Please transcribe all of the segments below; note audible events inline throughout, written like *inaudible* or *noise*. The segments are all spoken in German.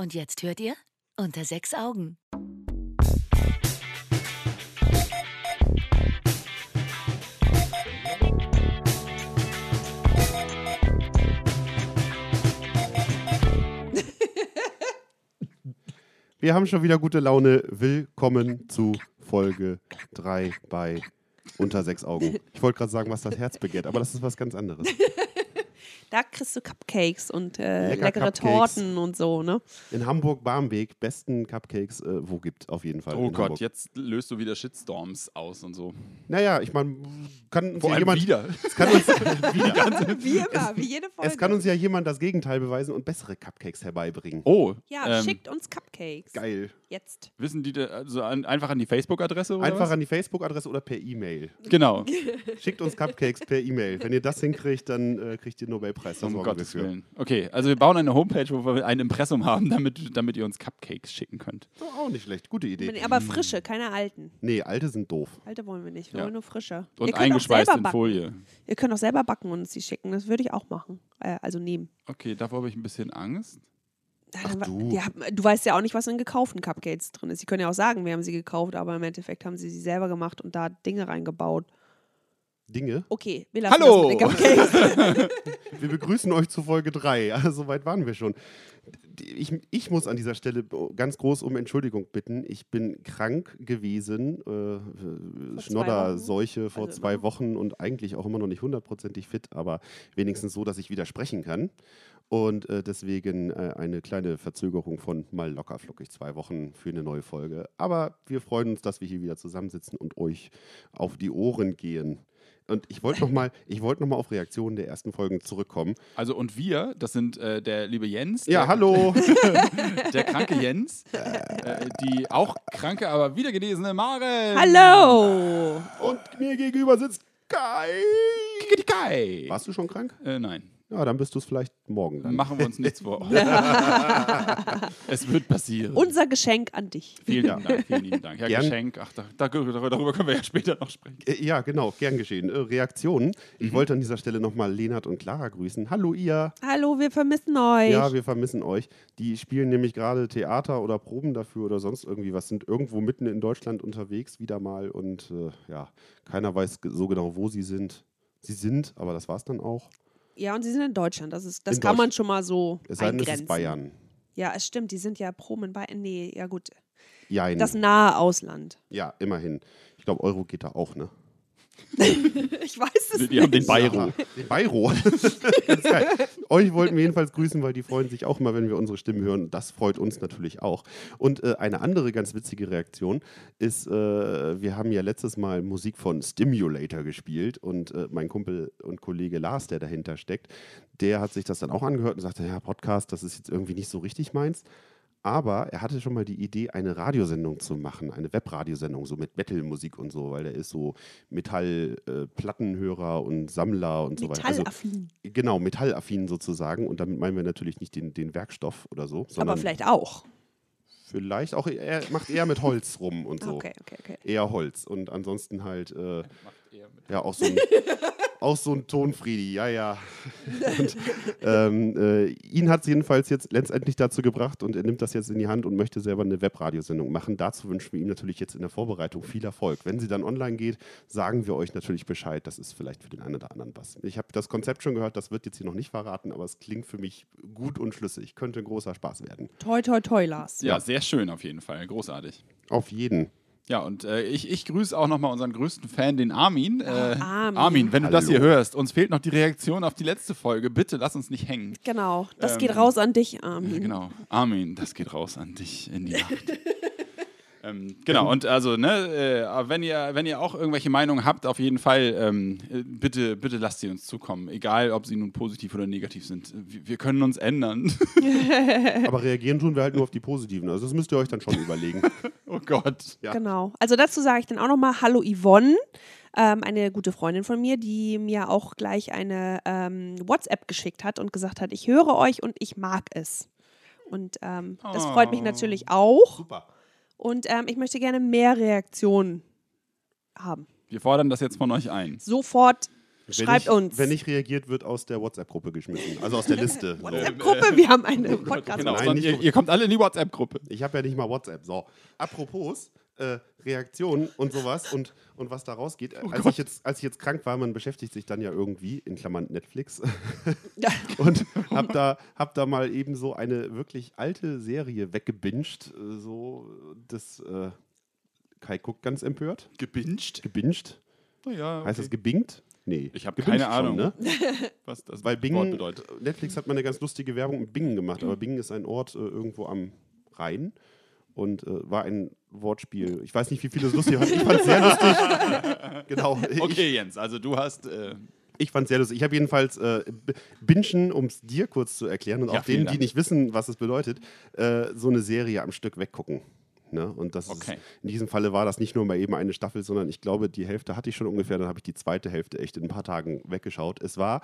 Und jetzt hört ihr unter sechs Augen. Wir haben schon wieder gute Laune. Willkommen zu Folge 3 bei Unter sechs Augen. Ich wollte gerade sagen, was das Herz begehrt, aber das ist was ganz anderes. Da kriegst du Cupcakes und äh, Lecker leckere Cupcakes. Torten und so, ne? In Hamburg-Barmbek, besten Cupcakes, äh, wo gibt, auf jeden Fall. Oh in Gott, Hamburg. jetzt löst du wieder Shitstorms aus und so. Naja, ich meine, kann uns Vor ja allem jemand. wieder. Es kann uns, *laughs* wieder. *laughs* Wie immer, wie jede Folge. Es kann uns ja jemand das Gegenteil beweisen und bessere Cupcakes herbeibringen. Oh, ja, ähm, schickt uns Cupcakes. Geil. Jetzt. wissen die also an, einfach an die Facebook-Adresse oder Einfach was? an die Facebook-Adresse oder per E-Mail. Genau. Schickt uns Cupcakes per E-Mail. Wenn ihr das hinkriegt, dann äh, kriegt ihr den Das Um sorgen wir Gottes. Willen. Okay, also wir bauen eine Homepage, wo wir ein Impressum haben, damit, damit ihr uns Cupcakes schicken könnt. Oh, auch nicht schlecht. Gute Idee. Aber frische, keine alten. Nee, alte sind doof. Alte wollen wir nicht. Wir Ja. wollen nur frische. Und eingeschweißt in. Folie. Ihr könnt auch selber backen und uns die schicken. Das würde ich auch machen. Äh, also nehmen. Okay, davor habe ich ein bisschen Angst. Ach du. Ja, du weißt ja auch nicht, was in gekauften Cupcakes drin ist. Sie können ja auch sagen, wir haben sie gekauft, aber im Endeffekt haben sie sie selber gemacht und da Dinge reingebaut. Dinge. Okay, wir lassen Hallo! das. *laughs* *laughs* Wir begrüßen euch zu Folge 3. Also, so weit waren wir schon. Ich, ich muss an dieser Stelle ganz groß um Entschuldigung bitten. Ich bin krank gewesen, äh, Schnodderseuche vor Also zwei? Wochen und eigentlich auch immer noch nicht hundertprozentig fit, aber wenigstens so, dass ich wieder sprechen kann. Und äh, deswegen äh, eine kleine Verzögerung von mal locker flockig zwei Wochen für eine neue Folge. Aber wir freuen uns, dass wir hier wieder zusammensitzen und euch auf die Ohren gehen. Und ich wollte nochmal wollt noch mal auf Reaktionen der ersten Folgen zurückkommen. Also und wir, das sind äh, der liebe Jens, Ja, der, hallo. *laughs* der kranke Jens, *laughs* äh, die auch kranke, aber wieder genesene Maren. Hallo! Und mir gegenüber sitzt Kai. Warst du schon krank? Äh, nein, Ja, dann bist du es vielleicht morgen. Dann. machen wir uns nichts *laughs* vor. es wird passieren. Unser Geschenk an dich. Vielen lieben Dank, vielen lieben Dank. Ja, Gern. Geschenk, ach, da, da, darüber können wir ja später noch sprechen. Äh, Ja, genau, gern geschehen. Äh, Reaktionen. Ich wollte an dieser Stelle nochmal Lenard und Clara grüßen. Hallo ihr. Hallo, wir vermissen euch. Ja, wir vermissen euch. Die spielen nämlich gerade Theater oder Proben dafür oder sonst irgendwie was, sind irgendwo mitten in Deutschland unterwegs wieder mal und äh, ja, keiner weiß so genau, wo sie sind. Sie sind, aber das war es dann auch. Ja, und sie sind in Deutschland. Das, ist, das In kann man schon mal so Es sei denn, es ist Bayern. Ja, es stimmt. Die sind ja Proben in Bayern. Nee, ja gut. Jein. Das nahe Ausland. ja, immerhin. Ich glaube, Euro geht da auch, ne? *laughs* Ich weiß es Die, nicht. die haben den Bayro. Den Bayro. *laughs* Euch wollten wir jedenfalls grüßen, weil die freuen sich auch immer, wenn wir unsere Stimmen hören. Das freut uns natürlich auch. Und äh, eine andere ganz witzige Reaktion ist, äh, wir haben ja letztes Mal Musik von Stimulator gespielt und äh, mein Kumpel und Kollege Lars, der dahinter steckt, der hat sich das dann auch angehört und sagte, ja, Podcast, das ist jetzt irgendwie nicht so richtig meins. Aber er hatte schon mal die Idee, eine Radiosendung zu machen, eine Webradiosendung, so mit Metal-Musik und so, weil der ist so Metall-Plattenhörer und Sammler und so weiter. Also, Metallaffin. genau, metallaffin sozusagen. Und damit meinen wir natürlich nicht den, den Werkstoff oder so, sondern Aber vielleicht auch. vielleicht auch, er macht eher mit Holz rum und so. Okay, okay, okay. Eher Holz. Und ansonsten halt, äh, ja, auch so ein, *laughs* auch so ein Tonfriedi, ja, ja. Und, ähm, äh, ihn hat es jedenfalls jetzt letztendlich dazu gebracht und er nimmt das jetzt in die Hand und möchte selber eine Webradiosendung machen. Dazu wünschen wir ihm natürlich jetzt in der Vorbereitung viel Erfolg. Wenn sie dann online geht, sagen wir euch natürlich Bescheid. Das ist vielleicht für den einen oder anderen was. Ich habe das Konzept schon gehört, das wird jetzt hier noch nicht verraten, aber es klingt für mich gut und schlüssig. Könnte ein großer Spaß werden. Toi, toi, toi, Lars. Ja, sehr schön auf jeden Fall. Großartig. Auf jeden. Ja, und äh, ich, ich grüße auch nochmal unseren größten Fan, den Armin. Äh, Armin. Armin, wenn du das Hallo. hier hörst, uns fehlt noch die Reaktion auf die letzte Folge. Bitte lass uns nicht hängen. Genau. Das Ähm, geht raus an dich, Armin. Genau. Armin, das geht raus an dich in die *laughs* Nacht. Ähm, genau, und also, ne, äh, wenn, ihr, wenn ihr auch irgendwelche Meinungen habt, auf jeden Fall, ähm, äh, bitte, bitte lasst sie uns zukommen. Egal, ob sie nun positiv oder negativ sind. Wir, wir können uns ändern. *laughs* Aber reagieren tun wir halt nur auf die positiven. Also das müsst ihr euch dann schon überlegen. *laughs* oh Gott. Ja. Genau. Also dazu sage ich dann auch nochmal Hallo Yvonne, ähm, eine gute Freundin von mir, die mir auch gleich eine ähm, WhatsApp geschickt hat und gesagt hat, ich höre euch und ich mag es. Und ähm, das freut mich Oh. natürlich auch. Super. Und ähm, ich möchte gerne mehr Reaktionen haben. Wir fordern das jetzt von euch ein. Sofort Wenn Schreibt nicht, uns. Wenn nicht reagiert, wird aus der WhatsApp-Gruppe geschmissen. Also aus der Liste. *laughs* WhatsApp-Gruppe, wir haben eine Genau, Nein, sondern nicht ihr, ihr kommt alle in die WhatsApp-Gruppe. Ich habe ja nicht mal WhatsApp. So. Apropos äh, Reaktionen und sowas und, und was da rausgeht. Oh als, ich jetzt, als ich jetzt krank war, man beschäftigt sich dann ja irgendwie, in Klammern Netflix, *laughs* und habe da, hab da mal eben so eine wirklich alte Serie weggebinged. äh, So, das äh, Kai guckt ganz empört. Gebinged? Gebinged? Oh ja, Heißt das okay. gebingt? Nee. Ich hab gebinged keine Ahnung. ne? *laughs* was das Weil Wort Bingen, bedeutet. Netflix hat mal eine ganz lustige Werbung mit Bingen gemacht, aber Bingen ist ein Ort äh, irgendwo am Rhein und äh, war ein Wortspiel. Ich weiß nicht, wie viele es lustig fanden. Ich fand es sehr lustig. *laughs* genau. Ich, Okay, Jens, also du hast. Äh, ich fand es sehr lustig. Ich habe jedenfalls äh, B- Bingen, um es dir kurz zu erklären und Ja, auch denen, die nicht wissen, was es bedeutet, äh, so eine Serie am Stück weggucken. Ne? Und das Okay. ist, in diesem Falle war das nicht nur mal eben eine Staffel, sondern ich glaube, die Hälfte hatte ich schon ungefähr. Dann habe ich die zweite Hälfte echt in ein paar Tagen weggeschaut. Es war,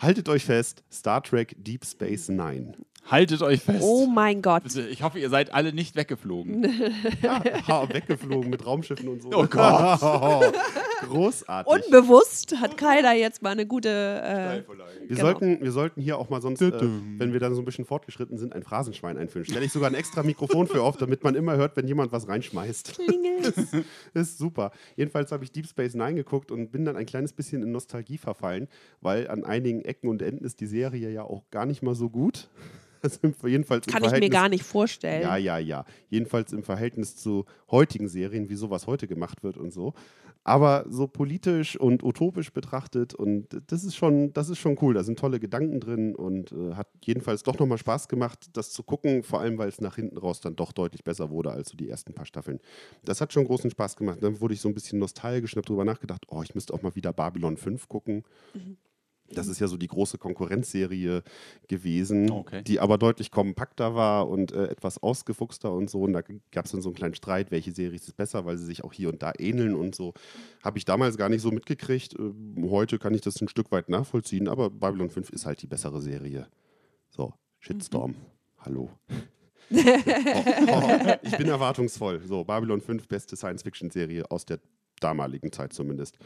haltet euch fest, Star Trek Deep Space Nine. Haltet euch fest. Oh mein Gott. Bitte, ich hoffe, ihr seid alle nicht weggeflogen. *laughs* Ja, ha, weggeflogen mit Raumschiffen und so. Oh Gott. *laughs* Großartig. Unbewusst hat Kai da jetzt mal eine gute. Äh, wir, genau. sollten, wir sollten hier auch mal sonst, äh, wenn wir dann so ein bisschen fortgeschritten sind, ein Phrasenschwein einführen. Stelle ich sogar ein extra Mikrofon für auf, damit man immer hört, wenn jemand was reinschmeißt. Klingelt. *laughs* Ist super. Jedenfalls habe ich Deep Space Nine geguckt und bin dann ein kleines bisschen in Nostalgie verfallen, weil an einigen Ecken und Enden ist die Serie ja auch gar nicht mal so gut. Also jedenfalls Kann ich mir gar nicht vorstellen. Ja, ja, ja. Jedenfalls im Verhältnis zu heutigen Serien, wie sowas heute gemacht wird und so. Aber so politisch und utopisch betrachtet und das ist schon, das ist schon cool. Da sind tolle Gedanken drin und äh, hat jedenfalls doch nochmal Spaß gemacht, das zu gucken, vor allem weil es nach hinten raus dann doch deutlich besser wurde als so die ersten paar Staffeln. Das hat schon großen Spaß gemacht. Dann wurde ich so ein bisschen nostalgisch und habe drüber nachgedacht, oh, ich müsste auch mal wieder Babylon 5 gucken. Das ist ja so die große Konkurrenzserie gewesen, Okay. die aber deutlich kompakter war und äh, etwas ausgefuchster und so. Und da gab es dann so einen kleinen Streit, welche Serie ist besser, weil sie sich auch hier und da ähneln und so. Habe ich damals gar nicht so mitgekriegt. Ähm, heute kann ich das ein Stück weit nachvollziehen, aber Babylon 5 ist halt die bessere Serie. So, Shitstorm. Hallo. *laughs* oh, oh, ich bin erwartungsvoll. So, Babylon 5, beste Science-Fiction-Serie aus der damaligen Zeit zumindest.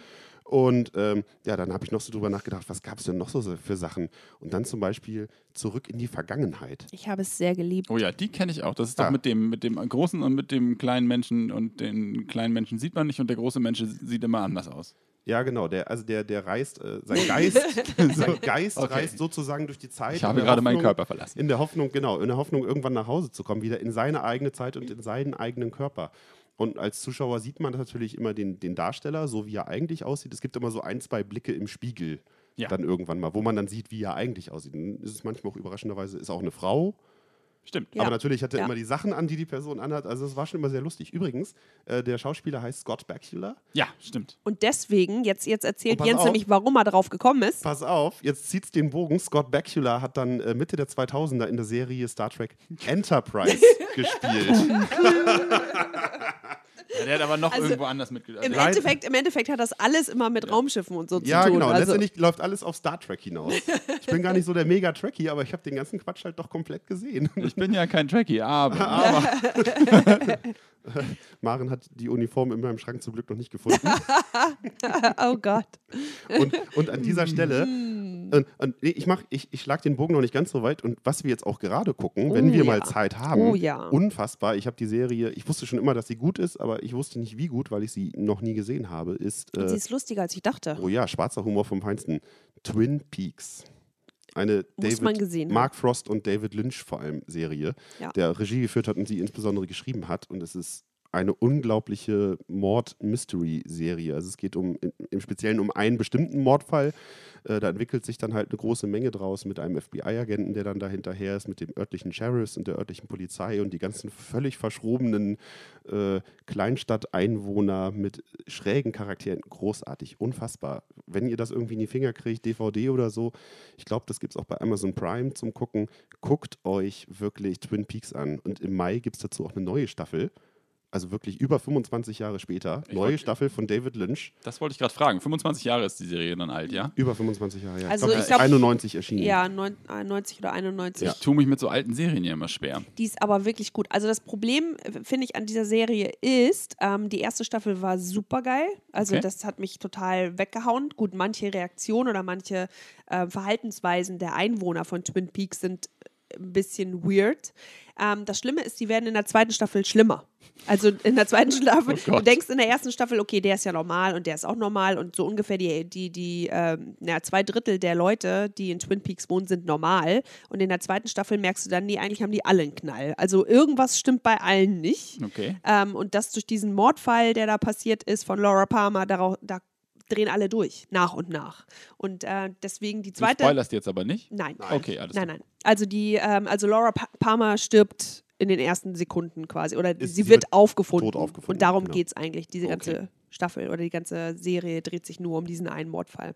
Und ähm, ja, dann habe ich noch so drüber nachgedacht, was gab es denn noch so für Sachen? Und dann zum Beispiel zurück in die Vergangenheit. Ich habe es sehr geliebt. Oh ja, die kenne ich auch. Das ist Ja. doch mit dem, mit dem großen und mit dem kleinen Menschen und den kleinen Menschen sieht man nicht und der große Mensch sieht immer anders aus. Ja, genau. Der, also der, der reist, äh, sein Geist, *laughs* sein Geist Okay. reist sozusagen durch die Zeit. Ich habe gerade meinen Hoffnung- Körper verlassen. In der Hoffnung, genau, in der Hoffnung, irgendwann nach Hause zu kommen, wieder in seine eigene Zeit und in seinen eigenen Körper. Und als Zuschauer sieht man natürlich immer den, den Darsteller, so wie er eigentlich aussieht. Es gibt immer so ein, zwei Blicke im Spiegel Ja. dann irgendwann mal, wo man dann sieht, wie er eigentlich aussieht. Dann ist es manchmal auch überraschenderweise, ist auch eine Frau. Stimmt. Ja. Aber natürlich hat er Ja. immer die Sachen an, die die Person anhat. Also es war schon immer sehr lustig. Übrigens, äh, der Schauspieler heißt Scott Bakula. Ja, stimmt. Und deswegen, jetzt, jetzt erzählt Jens auf. nämlich, warum er darauf gekommen ist. Pass auf, jetzt zieht's den Bogen. Scott Bakula hat dann äh, Mitte der 2000er in der Serie Star Trek Enterprise *laughs* gespielt. *laughs* Ja, der hat aber noch Also, irgendwo anders mitgedacht. Im Also, Endeffekt, Im Endeffekt hat das alles immer mit Raumschiffen und so Ja, zu tun. genau. Also, Letztendlich läuft alles auf Star Trek hinaus. *laughs* Ich bin gar nicht so der Mega-Trekkie, aber ich habe den ganzen Quatsch halt doch komplett gesehen. ich bin ja kein Trekkie, aber. *laughs* Aber *laughs* Maren hat die Uniform in meinem Schrank zum Glück noch nicht gefunden. *laughs* oh Gott. Und, und an dieser Stelle, Hm. und, und ich, mach, ich, ich schlag den Bogen noch nicht ganz so weit. Und was wir jetzt auch gerade gucken, wenn Oh wir ja. mal Zeit haben, Oh ja. unfassbar. Ich habe die Serie, ich wusste schon immer, dass sie gut ist, aber ich wusste nicht, wie gut, weil ich sie noch nie gesehen habe, ist, Und sie äh, ist lustiger, als ich dachte. oh ja, schwarzer Humor vom Feinsten. Twin Peaks. Eine David. Mark Frost und David Lynch vor allem Serie, Ja. der Regie geführt hat und sie insbesondere geschrieben hat. Und es ist eine unglaubliche Mord-Mystery-Serie. Also es geht um im- Speziellen um einen bestimmten Mordfall. Äh, da entwickelt sich dann halt eine große Menge draus mit einem FBI-Agenten, der dann da hinterher ist, mit dem örtlichen Sheriffs und der örtlichen Polizei und die ganzen völlig verschrobenen äh, Kleinstadt-Einwohner mit schrägen Charakteren. Großartig, unfassbar. Wenn ihr das irgendwie in die Finger kriegt, DVD oder so, ich glaube, das gibt es auch bei Amazon Prime zum Gucken. Guckt euch wirklich Twin Peaks an. Und im Mai gibt es dazu auch eine neue Staffel. Also wirklich über 25 Jahre später. Ich neue wollt- Staffel von David Lynch. Das wollte ich gerade fragen. 25 Jahre ist die Serie dann alt, ja? Über 25 Jahre, ja. Also ich glaube, glaub- 91 erschienen. Ja, neun, äh, 90 oder 91. Ja. Ich tue mich mit so alten Serien ja immer schwer. Die ist aber wirklich gut. Also das Problem, äh, finde ich, an dieser Serie ist, ähm, die erste Staffel war super geil. Also Okay. das hat mich total weggehauen. Gut, manche Reaktionen oder manche äh, Verhaltensweisen der Einwohner von Twin Peaks sind ein bisschen weird. Ähm, das Schlimme ist, die werden in der zweiten Staffel schlimmer. Also in der zweiten *laughs* Staffel, Oh du denkst in der ersten Staffel, okay, der ist ja normal und der ist auch normal und so ungefähr die, die, die ähm, na, zwei Drittel der Leute, die in Twin Peaks wohnen, sind normal. Und in der zweiten Staffel merkst du dann, nee, eigentlich haben die alle einen Knall. Also irgendwas stimmt bei allen nicht. Okay. Ähm, und das durch diesen Mordfall, der da passiert ist von Laura Palmer, darauf, da drehen alle durch, nach und nach. Und äh, deswegen die Du zweite. spoilerst jetzt aber nicht? Nein. Okay, alles Nein, nein. Also die, ähm, also Laura pa Palmer stirbt in den ersten Sekunden quasi. Oder Ist- sie sie wird wird aufgefunden. aufgefunden, Und darum genau. geht es eigentlich. Diese Okay. ganze Staffel oder die ganze Serie dreht sich nur um diesen einen Mordfall.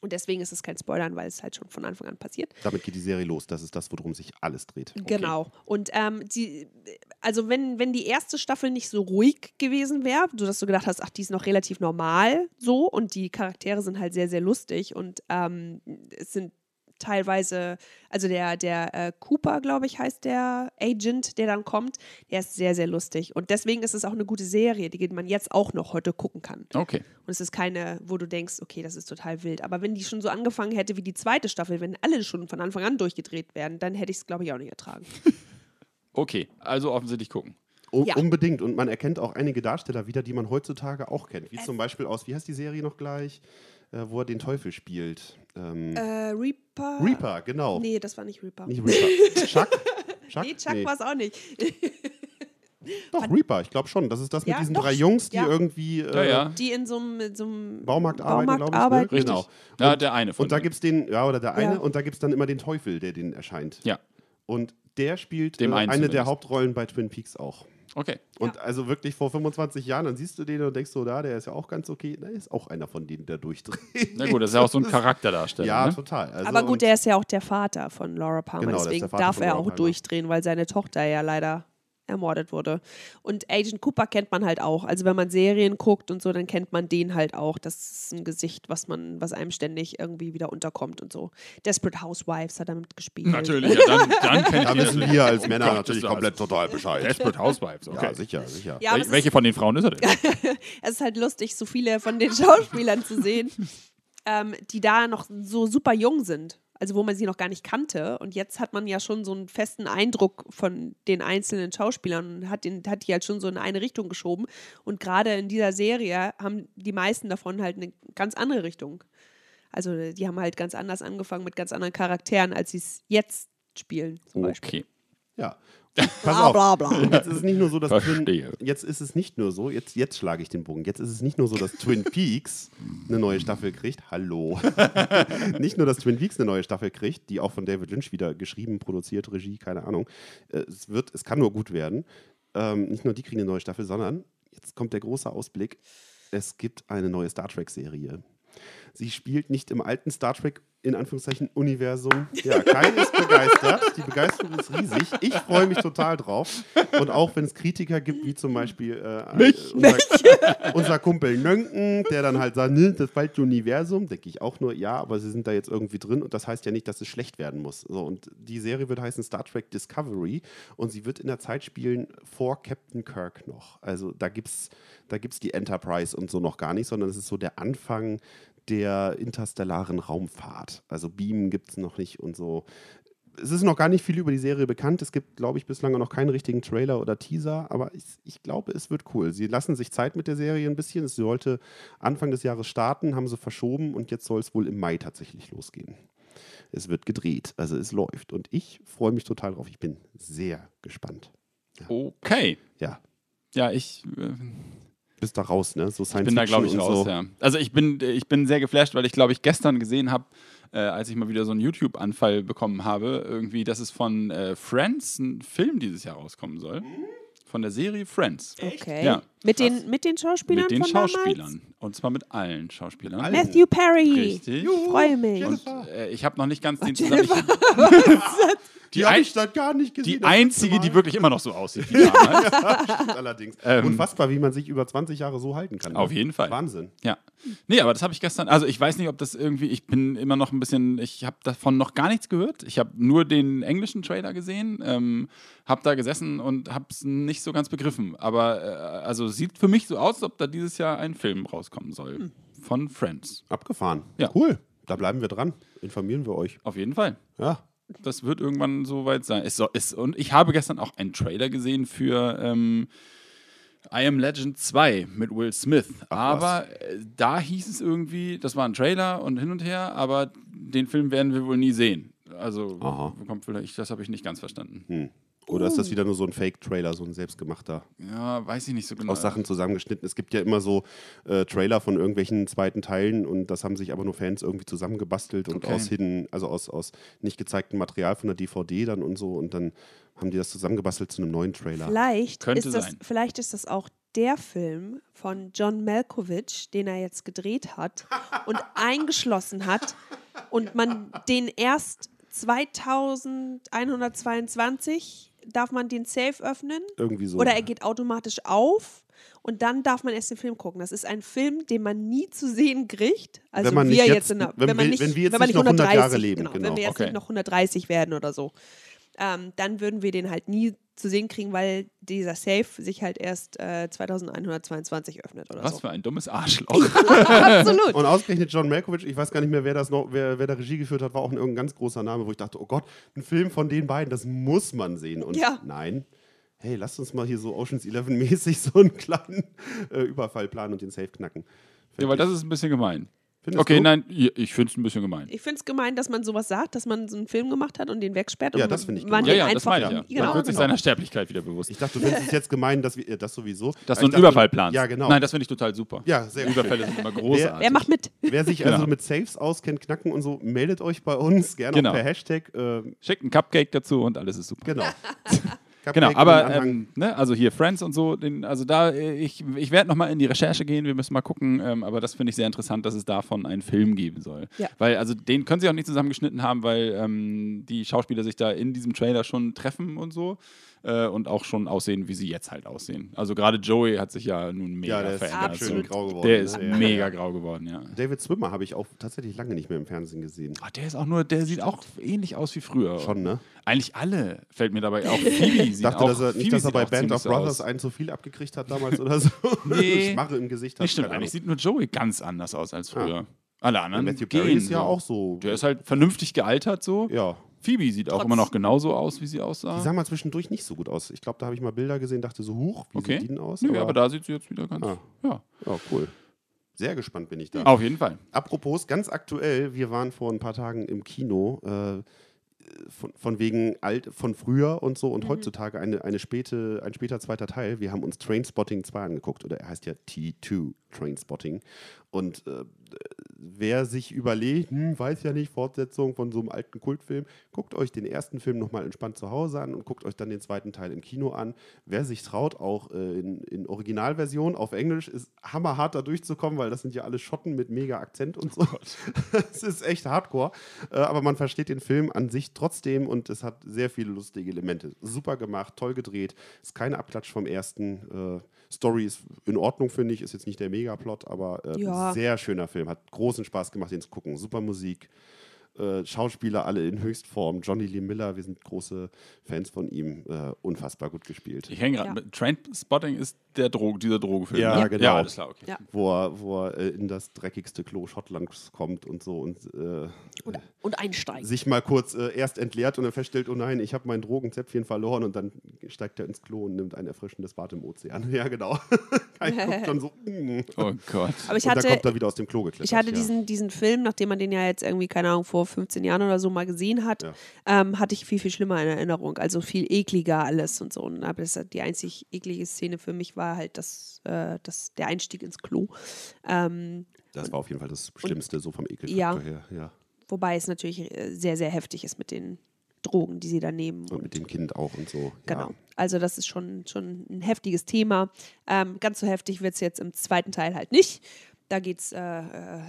Und deswegen ist es kein Spoilern, weil es halt schon von Anfang an passiert. Damit geht die Serie los. Das ist das, worum sich alles dreht. Genau. Und ähm, die, also wenn, wenn die erste Staffel nicht so ruhig gewesen wäre, sodass du gedacht hast, ach, die ist noch relativ normal so und die Charaktere sind halt sehr, sehr lustig und ähm, es sind teilweise, also der, der äh, Cooper, glaube ich, heißt der Agent, der dann kommt, der ist sehr, sehr lustig. Und deswegen ist es auch eine gute Serie, die man jetzt auch noch heute gucken kann. Okay. Und es ist keine, wo du denkst, okay, das ist total wild. Aber wenn die schon so angefangen hätte wie die zweite Staffel, wenn alle schon von Anfang an durchgedreht werden, dann hätte ich es, glaube ich, auch nicht ertragen. *laughs* Okay, also offensichtlich gucken. U Ja. Unbedingt. Und man erkennt auch einige Darsteller wieder, die man heutzutage auch kennt. Wie zum Beispiel aus, wie heißt die Serie noch gleich? Äh, wo er den Teufel spielt. Ähm, Äh, Reaper? Reaper, genau. Nee, das war nicht Reaper. Nicht Reaper. Chuck? *laughs* Chuck? nee, Chuck Nee. war es auch nicht. *laughs* Doch, Reaper, ich glaube schon. Das ist das mit Ja, diesen doch, drei Jungs, die ja. irgendwie äh, Ja, ja. Die in so einem Baumarkt arbeiten, glaube ich. arbeiten. Ne? Richtig. Genau. Ja, der eine von Und da denen. gibt es den, ja, oder der eine, Ja. und da gibt es dann immer den Teufel, der den erscheint. Ja, Und der spielt Dem äh, eine der. Hauptrollen bei Twin Peaks auch. Okay. Und also wirklich vor 25 Jahren, dann siehst du den und denkst so, da, der ist ja auch ganz okay. Na, ist auch einer von denen, der durchdreht. Na gut, das ist ja auch so ein Charakterdarsteller. ja, ne? total. Also, Aber gut, der ist ja auch der Vater von Laura Palmer, Genau, deswegen darf er auch Palmer. durchdrehen, weil seine Tochter ja leider ermordet wurde. Und Agent Cooper kennt man halt auch. Also wenn man Serien guckt und so, dann kennt man den halt auch. Das ist ein Gesicht, was man, was einem ständig irgendwie wieder unterkommt und so. Desperate Housewives hat er mitgespielt. Natürlich, ja, dann, dann kenn da wissen wir als Oh Männer Gott, natürlich komplett total Bescheid. Desperate Housewives, okay. Ja, sicher, sicher. Ja, Wel welche von den Frauen ist er denn? *laughs* es ist halt lustig, so viele von den *laughs* Schauspielern zu sehen, ähm, die da noch so super jung sind. Also wo man sie noch gar nicht kannte. Und jetzt hat man ja schon so einen festen Eindruck von den einzelnen Schauspielern und hat, den, hat die halt schon so in eine Richtung geschoben. Und gerade in dieser Serie haben die meisten davon halt eine ganz andere Richtung. Also die haben halt ganz anders angefangen mit ganz anderen Charakteren, als sie es jetzt spielen. Zum Beispiel. Okay. Ja. Pass Bla auf. bla bla. Und *laughs* jetzt ist es nicht nur so, dass Twin, jetzt ist es nicht nur so, jetzt, jetzt schlage ich den Bogen. Jetzt ist es nicht nur so, dass Twin *laughs* Peaks eine neue Staffel kriegt. Hallo. *laughs* nicht nur, dass Twin Peaks eine neue Staffel kriegt, die auch von David Lynch wieder geschrieben, produziert, Regie, keine Ahnung. Äh, Es wird, es kann nur gut werden. Ähm, nicht nur die kriegen eine neue Staffel, sondern jetzt kommt der große Ausblick. Es gibt eine neue Star Trek-Serie. Sie spielt nicht im alten Star Trek in Anführungszeichen Universum. Ja, Kai ist begeistert. Die Begeisterung ist riesig. Ich freue mich total drauf. Und auch wenn es Kritiker gibt, wie zum Beispiel äh, Mich? Unser, *laughs* unser Kumpel Nönken, der dann halt sagt, ne, das falsche Universum, denke ich auch nur, ja, aber sie sind da jetzt irgendwie drin und das heißt ja nicht, dass es schlecht werden muss. So, und die Serie wird heißen Star Trek Discovery und sie wird in der Zeit spielen vor Captain Kirk noch. Also da gibt es da gibt's die Enterprise und so noch gar nicht, sondern es ist so der Anfang der interstellaren Raumfahrt. Also Beam gibt es noch nicht und so. Es ist noch gar nicht viel über die Serie bekannt. Es gibt, glaube ich, bislang noch keinen richtigen Trailer oder Teaser, aber ich, ich glaube, es wird cool. Sie lassen sich Zeit mit der Serie ein bisschen. Es sollte Anfang des Jahres starten, haben sie verschoben und jetzt soll es wohl im Mai tatsächlich losgehen. Es wird gedreht, also es läuft und ich freue mich total drauf. Ich bin sehr gespannt. Okay. Ja, Ja, ich äh, bist da raus, ne? So Science bin da, glaube ich, raus, so. ja. Also ich bin, ich bin sehr geflasht, weil ich, glaube ich, gestern gesehen habe, äh, als ich mal wieder so einen YouTube-Anfall bekommen habe, irgendwie, dass es von äh, Friends ein Film dieses Jahr rauskommen soll. Von der Serie Friends. Okay. Ja. Mit, den, mit den Schauspielern Mit den von damals? Schauspielern. Und zwar mit allen Schauspielern. Allen. Matthew Perry. Richtig. Ich freue mich. Und äh, ich habe noch nicht ganz den Zusammenhang. *laughs* Die, Die, habe ein, ich da gar nicht gesehen. die einzige, die wirklich immer noch so aussieht wie damals. *laughs* Allerdings. Ähm, Unfassbar, wie man sich über 20 Jahre so halten kann. ne? Auf jeden Fall. Wahnsinn. Ja. Nee, aber das habe ich gestern, also ich weiß nicht, ob das irgendwie, ich bin immer noch ein bisschen, ich habe davon noch gar nichts gehört. Ich habe nur den englischen Trailer gesehen, ähm, habe da gesessen und habe es nicht so ganz begriffen. Aber äh, also sieht für mich so aus, als ob da dieses Jahr ein Film rauskommen soll. Von Friends. Abgefahren. Ja. Cool. Da bleiben wir dran. Informieren wir euch. Auf jeden Fall. Ja. Das wird irgendwann soweit sein. Es so, es, und ich habe gestern auch einen Trailer gesehen für ähm, I Am Legend 2 mit Will Smith. aber äh, da hieß es irgendwie, das war ein Trailer und hin und her, aber den Film werden wir wohl nie sehen. Also Aha. kommt vielleicht, das habe ich nicht ganz verstanden. Hm. Oder ist das wieder nur so ein Fake-Trailer, so ein selbstgemachter, Ja, weiß ich nicht so genau. aus Sachen zusammengeschnitten? Es gibt ja immer so äh, Trailer von irgendwelchen zweiten Teilen und das haben sich aber nur Fans irgendwie zusammengebastelt und Okay. aus hidden, also aus, aus nicht gezeigtem Material von der DVD dann und so und dann haben die das zusammengebastelt zu einem neuen Trailer. Vielleicht Könnte ist, das, sein. vielleicht ist das auch der Film von John Malkovich, den er jetzt gedreht hat und eingeschlossen hat und man den erst 2122 darf man den Safe öffnen Irgendwie so. oder er geht automatisch auf und dann darf man erst den Film gucken. Das ist ein Film, den man nie zu sehen kriegt. Also Wenn man wir nicht jetzt, jetzt- in der, wenn wenn, man wir- nicht, wenn wir jetzt wenn man nicht noch 100 Jahre 130 leben, genau, genau. wenn wir jetzt Okay. nicht noch 130 werden oder so, ähm, dann würden wir den halt nie zu sehen kriegen, weil dieser Safe sich halt erst äh, 2122 öffnet oder Was so. für ein dummes Arschloch. *laughs* Absolut. Und ausgerechnet John Malkovich, ich weiß gar nicht mehr, wer das noch, wer, wer da Regie geführt hat, war auch ein irgendein ganz großer Name, wo ich dachte, oh Gott, ein Film von den beiden, das muss man sehen. Und Ja. nein, hey, lasst uns mal hier so Oceans 11-mäßig *laughs* so einen kleinen äh, Überfall planen und den Safe knacken. ja, weil das ist ein bisschen gemein. Findest okay, du? nein, ich finde es ein bisschen gemein. Ich finde es gemein, dass man sowas sagt, dass man so einen Film gemacht hat und den wegsperrt. Ja, und das finde ich man gemein. Ja, ja, das meine ich ja. Genau, Man wird sich genau. seiner Sterblichkeit wieder bewusst. Ich dachte, du findest es jetzt gemein, dass wir, äh, das sowieso. Dass einen dachte, Überfall planst. Ja, genau. Nein, das finde ich total super. ja, sehr gut. Überfälle sind immer großartig. Wer macht mit? Wer sich Genau. also mit Safes auskennt, Knacken und so, meldet euch bei uns, gerne Genau. per Hashtag. Äh, Schickt einen Cupcake dazu und alles ist super. genau. *laughs* Genau, aber ähm, ne, also hier Friends und so, den, also da, äh, ich, ich werde nochmal in die Recherche gehen, wir müssen mal gucken, ähm, aber das finde ich sehr interessant, dass es davon einen Film geben soll. Ja. Weil, also den können sie auch nicht zusammengeschnitten haben, weil ähm, die Schauspieler sich da in diesem Trailer schon treffen und so äh, und auch schon aussehen, wie sie jetzt halt aussehen. Also gerade Joey hat sich ja nun mega ja, der ist verändert. ganz schön Absolut. grau geworden. Der ne? ist Ja, mega ja. grau geworden, ja. David Swimmer habe ich auch tatsächlich lange nicht mehr im Fernsehen gesehen. Ach, der ist auch nur, der sieht auch ähnlich aus wie früher. Schon, ne? Eigentlich alle fällt mir dabei auch. *laughs* Phoebe Ich sieht dachte, auch, dass er, Phoebe nicht, dass er bei Band of Brothers aus. einen zu viel abgekriegt hat damals oder so. *laughs* *laughs* Nee. Schmarre im Gesicht hat. Nicht stimmt, eigentlich sieht nur Joey ganz anders aus als früher. Alle anderen Matthew Perry gehen ist ja so. auch so. Der ist halt vernünftig gealtert so. ja. Phoebe sieht auch immer noch genauso aus, wie sie Die aussah. sah mal zwischendurch nicht so gut aus. Ich glaube, da habe ich mal Bilder gesehen, dachte so, huch, wie Okay. sieht die denn aus? Nö, aber da sieht sie jetzt wieder ganz. Ah. Ja, Ja, cool. Sehr gespannt bin ich da. auf jeden Fall. Apropos, ganz aktuell, wir waren vor ein paar Tagen im Kino. Äh, von, von wegen alt, von früher und so und Mhm. heutzutage eine, eine späte, ein später zweiter Teil. Wir haben uns Trainspotting 2 angeguckt oder er heißt ja T2 Trainspotting. Und äh, wer sich überlegt, hm, weiß ja nicht, Fortsetzung von so einem alten Kultfilm, guckt euch den ersten Film nochmal entspannt zu Hause an und guckt euch dann den zweiten Teil im Kino an. Wer sich traut, auch äh, in, in Originalversion auf Englisch, ist hammerhart da durchzukommen, weil das sind ja alle Schotten mit mega Akzent und so. Es *laughs* ist echt hardcore. Äh, aber man versteht den Film an sich trotzdem und es hat sehr viele lustige Elemente. Super gemacht, toll gedreht. Ist kein Abklatsch vom ersten. Äh, Story ist in Ordnung, finde ich. Ist jetzt nicht der Megaplot, aber äh, Ja. sehr schöner Film. Hat großen Spaß gemacht, den zu gucken. Super Musik. Äh, Schauspieler alle in Höchstform. Johnny Lee Miller, wir sind große Fans von ihm. Äh, unfassbar gut gespielt. Ich hänge gerade Ja. mit. Trainspotting ist der Droge, dieser Drogenfilm. Ja, ne? genau. Ja, alles klar, okay. Ja. Wo er, wo er äh, in das dreckigste Klo Schottlands kommt und so und äh, Und, und einsteigen. sich mal kurz äh, erst entleert und dann feststellt, oh nein, ich habe mein Drogenzäpfchen verloren und dann steigt er ins Klo und nimmt ein erfrischendes Bad im Ozean. *laughs* Ja, genau. *laughs* dann so, mm. *laughs* Oh Gott. Aber ich und dann hatte, kommt er wieder aus dem Klo geklettert. ich hatte ja. diesen, diesen Film, nachdem man den ja jetzt irgendwie, keine Ahnung, vor 15 Jahren oder so mal gesehen hat, Ja. ähm, hatte ich viel, viel schlimmer in Erinnerung. Also viel ekliger alles und so. Und aber das, die einzig eklige Szene für mich war halt das, äh, das, der Einstieg ins Klo. Ähm, Das war auf jeden Fall das Schlimmste, so vom Ekelfaktor Ja. her. Ja. wobei es natürlich äh, sehr, sehr heftig ist mit den Drogen, die sie da nehmen. Und mit dem Kind auch und so. Genau. Ja. Also das ist schon, schon ein heftiges Thema. Ähm, ganz so heftig wird es jetzt im zweiten Teil halt nicht. Da geht es äh, äh,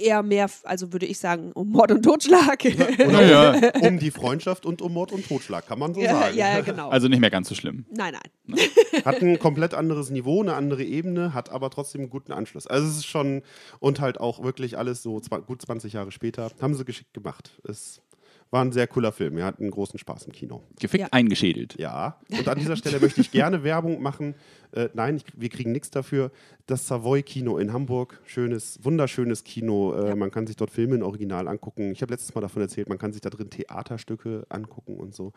eher mehr, also würde ich sagen, um Mord und Totschlag. Oder *laughs* Ja. um die Freundschaft und um Mord und Totschlag, kann man so ja, sagen. ja, genau. Also nicht mehr ganz so schlimm. nein, nein. *laughs* Hat ein komplett anderes Niveau, eine andere Ebene, hat aber trotzdem einen guten Anschluss. Also es ist schon, und halt auch wirklich alles so gut 20 Jahre später, haben sie geschickt gemacht. Es war ein sehr cooler Film. Wir hatten großen Spaß im Kino. Gefickt Ja. eingeschädelt. Ja, und an dieser Stelle möchte ich gerne Werbung machen. Äh, nein, ich, wir kriegen nichts dafür. Das Savoy Kino in Hamburg, schönes, wunderschönes Kino. Äh, Man kann sich dort Filme in Original angucken. Ich habe letztes Mal davon erzählt, man kann sich da drin Theaterstücke angucken und so.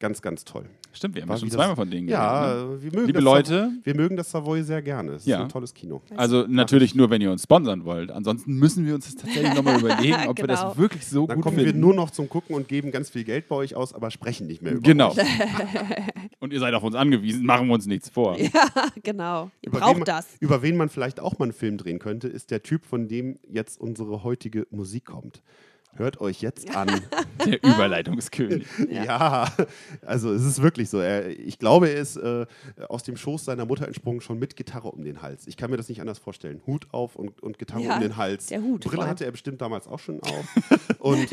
Ganz, ganz toll. Stimmt, wir haben War ja schon zweimal von denen Ja, ne? wir mögen Liebe das Leute. Savoy, wir mögen das Savoy sehr gerne. Es Ja. ist ein tolles Kino. Also natürlich nur, wenn ihr uns sponsern wollt. Ansonsten müssen wir uns das tatsächlich nochmal *laughs* überlegen, ob wir das Genau. wirklich so Dann gut kommen finden. wir nur noch zum Gucken und geben ganz viel Geld bei euch aus, aber sprechen nicht mehr über Genau. euch. *laughs* Und ihr seid auf uns angewiesen, machen wir uns nichts vor. Ja, *laughs* genau. Ihr Über wen, braucht man, das. über wen man vielleicht auch mal einen Film drehen könnte, ist der Typ, von dem jetzt unsere heutige Musik kommt. Hört euch jetzt an. *laughs* Der Überleitungskönig. ja. also es ist wirklich so. Er, ich glaube, er ist äh, aus dem Schoß seiner Mutter entsprungen, schon mit Gitarre um den Hals. Ich kann mir das nicht anders vorstellen. Hut auf und, und Gitarre Ja, um den Hals. der Hut Brille hatte er bestimmt damals auch schon auf. *laughs* und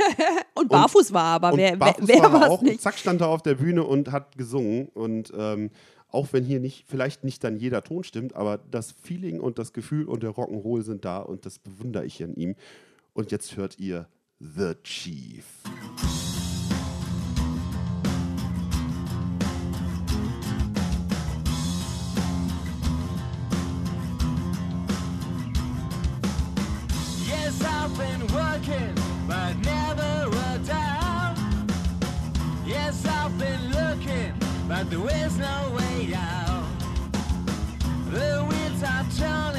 Und barfuß war aber. und Wer, wer, barfuß wer war er war auch. nicht? Und zack stand er auf der Bühne und hat gesungen. Und ähm, auch wenn hier nicht, vielleicht nicht dann jeder Ton stimmt, aber das Feeling und das Gefühl und der Rock'n'Roll sind da und das bewundere ich an ihm. Und jetzt hört ihr The Chief. Yes, I've been working, but never a down. Yes, I've been looking, but there is no way. The winds are telling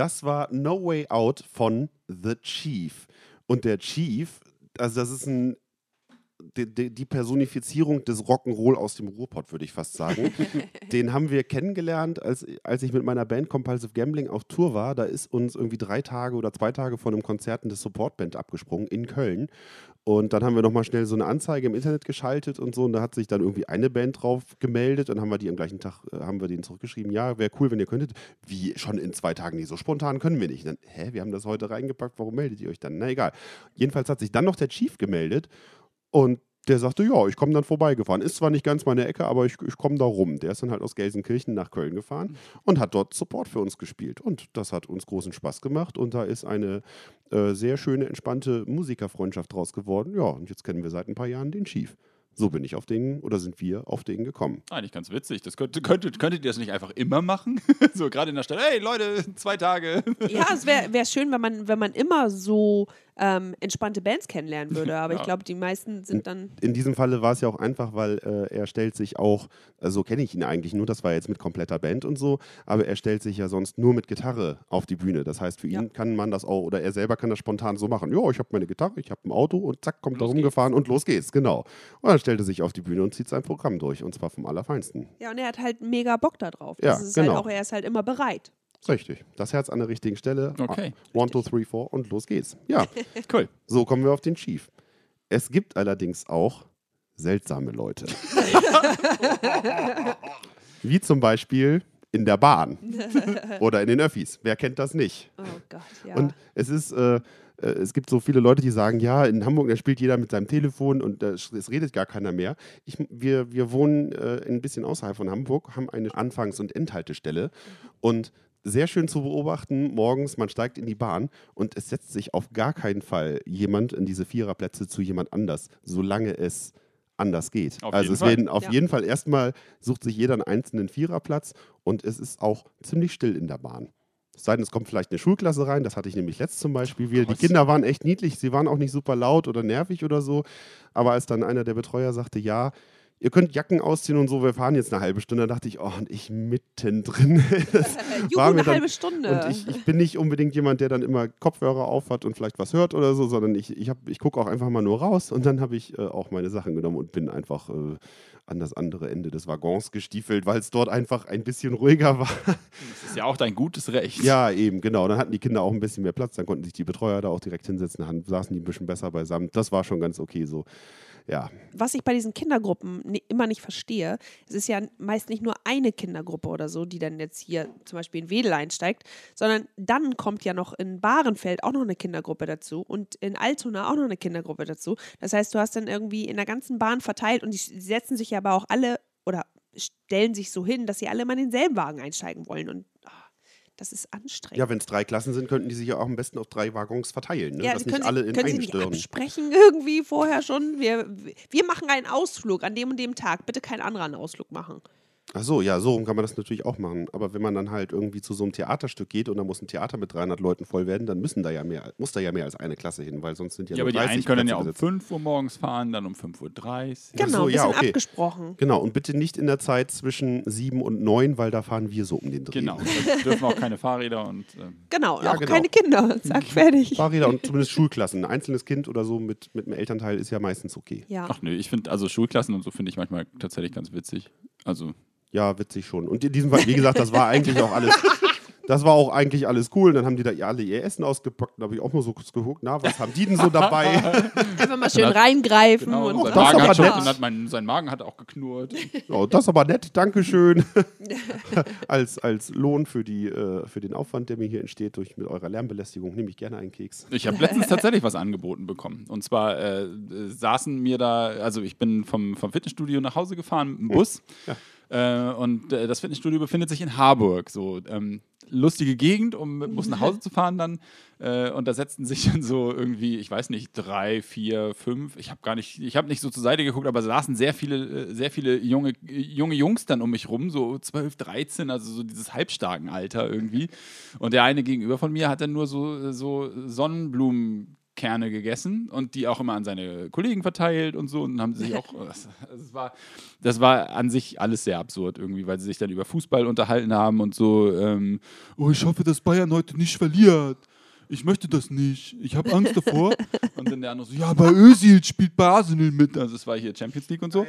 Das war No Way Out von The Chief. Und der Chief, also das ist ein die, die, Personifizierung des Rock'n'Roll aus dem Ruhrpott, würde ich fast sagen. *laughs* Den haben wir kennengelernt, als, als ich mit meiner Band Compulsive Gambling auf Tour war. Da ist uns irgendwie drei Tage oder zwei Tage vor einem Konzert eine Supportband abgesprungen in Köln. Und dann haben wir nochmal schnell so eine Anzeige im Internet geschaltet und so. Und da hat sich dann irgendwie eine Band drauf gemeldet. Und haben wir die am gleichen Tag, äh, haben wir denen zurückgeschrieben, ja, wäre cool, wenn ihr könntet. Wie, schon in zwei Tagen? Nee, so spontan können wir nicht. Dann, hä, wir haben das heute reingepackt, warum meldet ihr euch dann? Na egal. Jedenfalls hat sich dann noch der Chief gemeldet. Und der sagte, ja, ich komme dann vorbeigefahren. Ist zwar nicht ganz meine Ecke, aber ich, ich komme da rum. Der ist dann halt aus Gelsenkirchen nach Köln gefahren und hat dort Support für uns gespielt. Und das hat uns großen Spaß gemacht. Und da ist eine äh, sehr schöne, entspannte Musikerfreundschaft draus geworden. Ja, und jetzt kennen wir seit ein paar Jahren den Chief. So bin ich auf den, oder sind wir auf den gekommen. Eigentlich ganz witzig. Das könntet, könntet, könntet ihr das nicht einfach immer machen? *laughs* so gerade in der Stadt, hey Leute, zwei Tage. Ja, es wäre wär schön, wenn man, wenn man immer so ähm, entspannte Bands kennenlernen würde. *laughs* Aber ich Ja. glaube, die meisten sind dann. In diesem Falle war es ja auch einfach, weil äh, er stellt sich auch, äh, so kenne ich ihn eigentlich nur, das war jetzt mit kompletter Band und so, aber er stellt sich ja sonst nur mit Gitarre auf die Bühne. Das heißt, für Ja. ihn kann man das auch, oder er selber kann das spontan so machen. Ja, ich habe meine Gitarre, ich habe ein Auto und zack, kommt da Los rumgefahren und los geht's, genau. Und dann stellt er sich auf die Bühne und zieht sein Programm durch und zwar vom Allerfeinsten. Ja, und er hat halt mega Bock da drauf. Ja, Das ist genau. halt auch, er ist halt immer bereit. Richtig. Das Herz an der richtigen Stelle. Okay. One, two, three, four und los geht's. Ja, *laughs* Cool. so kommen wir auf den Chief. Es gibt allerdings auch seltsame Leute. *laughs* Wie zum Beispiel in der Bahn *laughs* oder in den Öffis. Wer kennt das nicht? Oh Gott, ja. Und es ist, äh, äh, es gibt so viele Leute, die sagen, ja, in Hamburg, da spielt jeder mit seinem Telefon und es redet gar keiner mehr. Ich, wir, wir wohnen äh, ein bisschen außerhalb von Hamburg, haben eine Anfangs- und Endhaltestelle und sehr schön zu beobachten, morgens, man steigt in die Bahn und es setzt sich auf gar keinen Fall jemand in diese Viererplätze zu jemand anders, solange es anders geht. Auf also es Fall. werden auf Ja. jeden Fall erstmal sucht sich jeder einen einzelnen Viererplatz und es ist auch ziemlich still in der Bahn. Es sei denn, es kommt vielleicht eine Schulklasse rein, das hatte ich nämlich letzt zum Beispiel wieder. Die. Kinder waren echt niedlich, sie waren auch nicht super laut oder nervig oder so. Aber als dann einer der Betreuer sagte, ja, ihr könnt Jacken ausziehen und so, wir fahren jetzt eine halbe Stunde, da dachte ich, oh, und ich mittendrin. *laughs* Das Juhu, war mir eine dann- halbe Stunde. und ich, ich bin nicht unbedingt jemand, der dann immer Kopfhörer aufhat und vielleicht was hört oder so, sondern ich, ich, hab- ich gucke auch einfach mal nur raus und dann habe ich äh, auch meine Sachen genommen und bin einfach äh, an das andere Ende des Waggons gestiefelt, weil es dort einfach ein bisschen ruhiger war. Das ist ja auch dein gutes Recht. Ja, eben, genau. Dann hatten die Kinder auch ein bisschen mehr Platz, dann konnten sich die Betreuer da auch direkt hinsetzen, dann saßen die ein bisschen besser beisammen. Das war schon ganz okay so. Ja, was ich bei diesen Kindergruppen immer nicht verstehe, es ist ja meist nicht nur eine Kindergruppe oder so, die dann jetzt hier zum Beispiel in Wedel einsteigt, sondern dann kommt ja noch in Bahrenfeld auch noch eine Kindergruppe dazu und in Altona auch noch eine Kindergruppe dazu. Das heißt, du hast dann irgendwie in der ganzen Bahn verteilt und die setzen sich aber auch alle oder stellen sich so hin, dass sie alle immer in denselben Wagen einsteigen wollen und ah, das ist anstrengend. ja wenn es drei Klassen sind, könnten die sich ja auch am besten auf drei Waggons verteilen, ne? Ja, dass Sie nicht alle Sie, in können Sie einen nicht stören. absprechen *laughs* irgendwie vorher schon? Wir, wir machen einen Ausflug an dem und dem Tag. Bitte kein anderer einen Ausflug machen. Ach so, ja, so rum kann man das natürlich auch machen. Aber wenn man dann halt irgendwie zu so einem Theaterstück geht und da muss ein Theater mit 300 Leuten voll werden, dann müssen da ja mehr, muss da ja mehr als eine Klasse hin, weil sonst sind ja, Ja, nur aber die 30 einen können ja Plätze um besetzt. 5 Uhr morgens fahren, dann um 5.30 Uhr. Genau, so, ein ja, bisschen okay. abgesprochen. Genau, und bitte nicht in der Zeit zwischen 7 und 9, weil da fahren wir so um den Dreh. Genau. Da dürfen auch keine Fahrräder und. Ähm, Genau, Ja, auch genau. keine Kinder. *laughs* Zack, fertig. Fahrräder und zumindest Schulklassen. Ein einzelnes Kind oder so mit, mit einem Elternteil ist ja meistens okay. Ja. ach nö, ich finde, also Schulklassen und so finde ich manchmal tatsächlich ganz witzig. Also, Ja, witzig schon. Und in diesem Fall, wie gesagt, das war eigentlich auch alles. *laughs* Das war auch eigentlich alles cool. Und dann haben die da alle ihr Essen ausgepackt. Da habe ich auch mal so kurz geguckt, na, was haben die denn so dabei? *laughs* Einfach mal schön hat- reingreifen genau, und und das Magen aber hat schon, nett. und hat mein, sein Magen hat auch geknurrt. Oh, das ist aber nett, Dankeschön. *laughs* als, als Lohn für, die, äh, für den Aufwand, der mir hier entsteht durch mit eurer Lärmbelästigung, nehme ich gerne einen Keks. Ich habe letztens tatsächlich was angeboten bekommen. Und zwar äh, saßen mir da, also ich bin vom, vom Fitnessstudio nach Hause gefahren mit dem Bus. Äh, und äh, das Fitnessstudio befindet sich in Harburg. So ähm, lustige Gegend, um mit dem Bus nach Hause zu fahren dann. Äh, und da setzten sich dann so irgendwie, ich weiß nicht, drei, vier, fünf. Ich habe gar nicht, ich habe nicht so zur Seite geguckt, aber saßen sehr viele, äh, sehr viele junge, junge Jungs dann um mich rum, so 12, 13, also so dieses halbstarken Alter irgendwie. Und der eine gegenüber von mir hat dann nur so, so Sonnenblumen. Kerne gegessen und die auch immer an seine Kollegen verteilt und so und haben sich auch, das, *laughs* *laughs* das, war, das war an sich alles sehr absurd irgendwie, weil sie sich dann über Fußball unterhalten haben und so, ähm, oh, ich hoffe, dass Bayern heute nicht verliert. Ich möchte das nicht. Ich habe Angst davor. *laughs* und dann der andere so, ja, aber Özil spielt bei Arsenal mit. Also es war hier Champions League und so.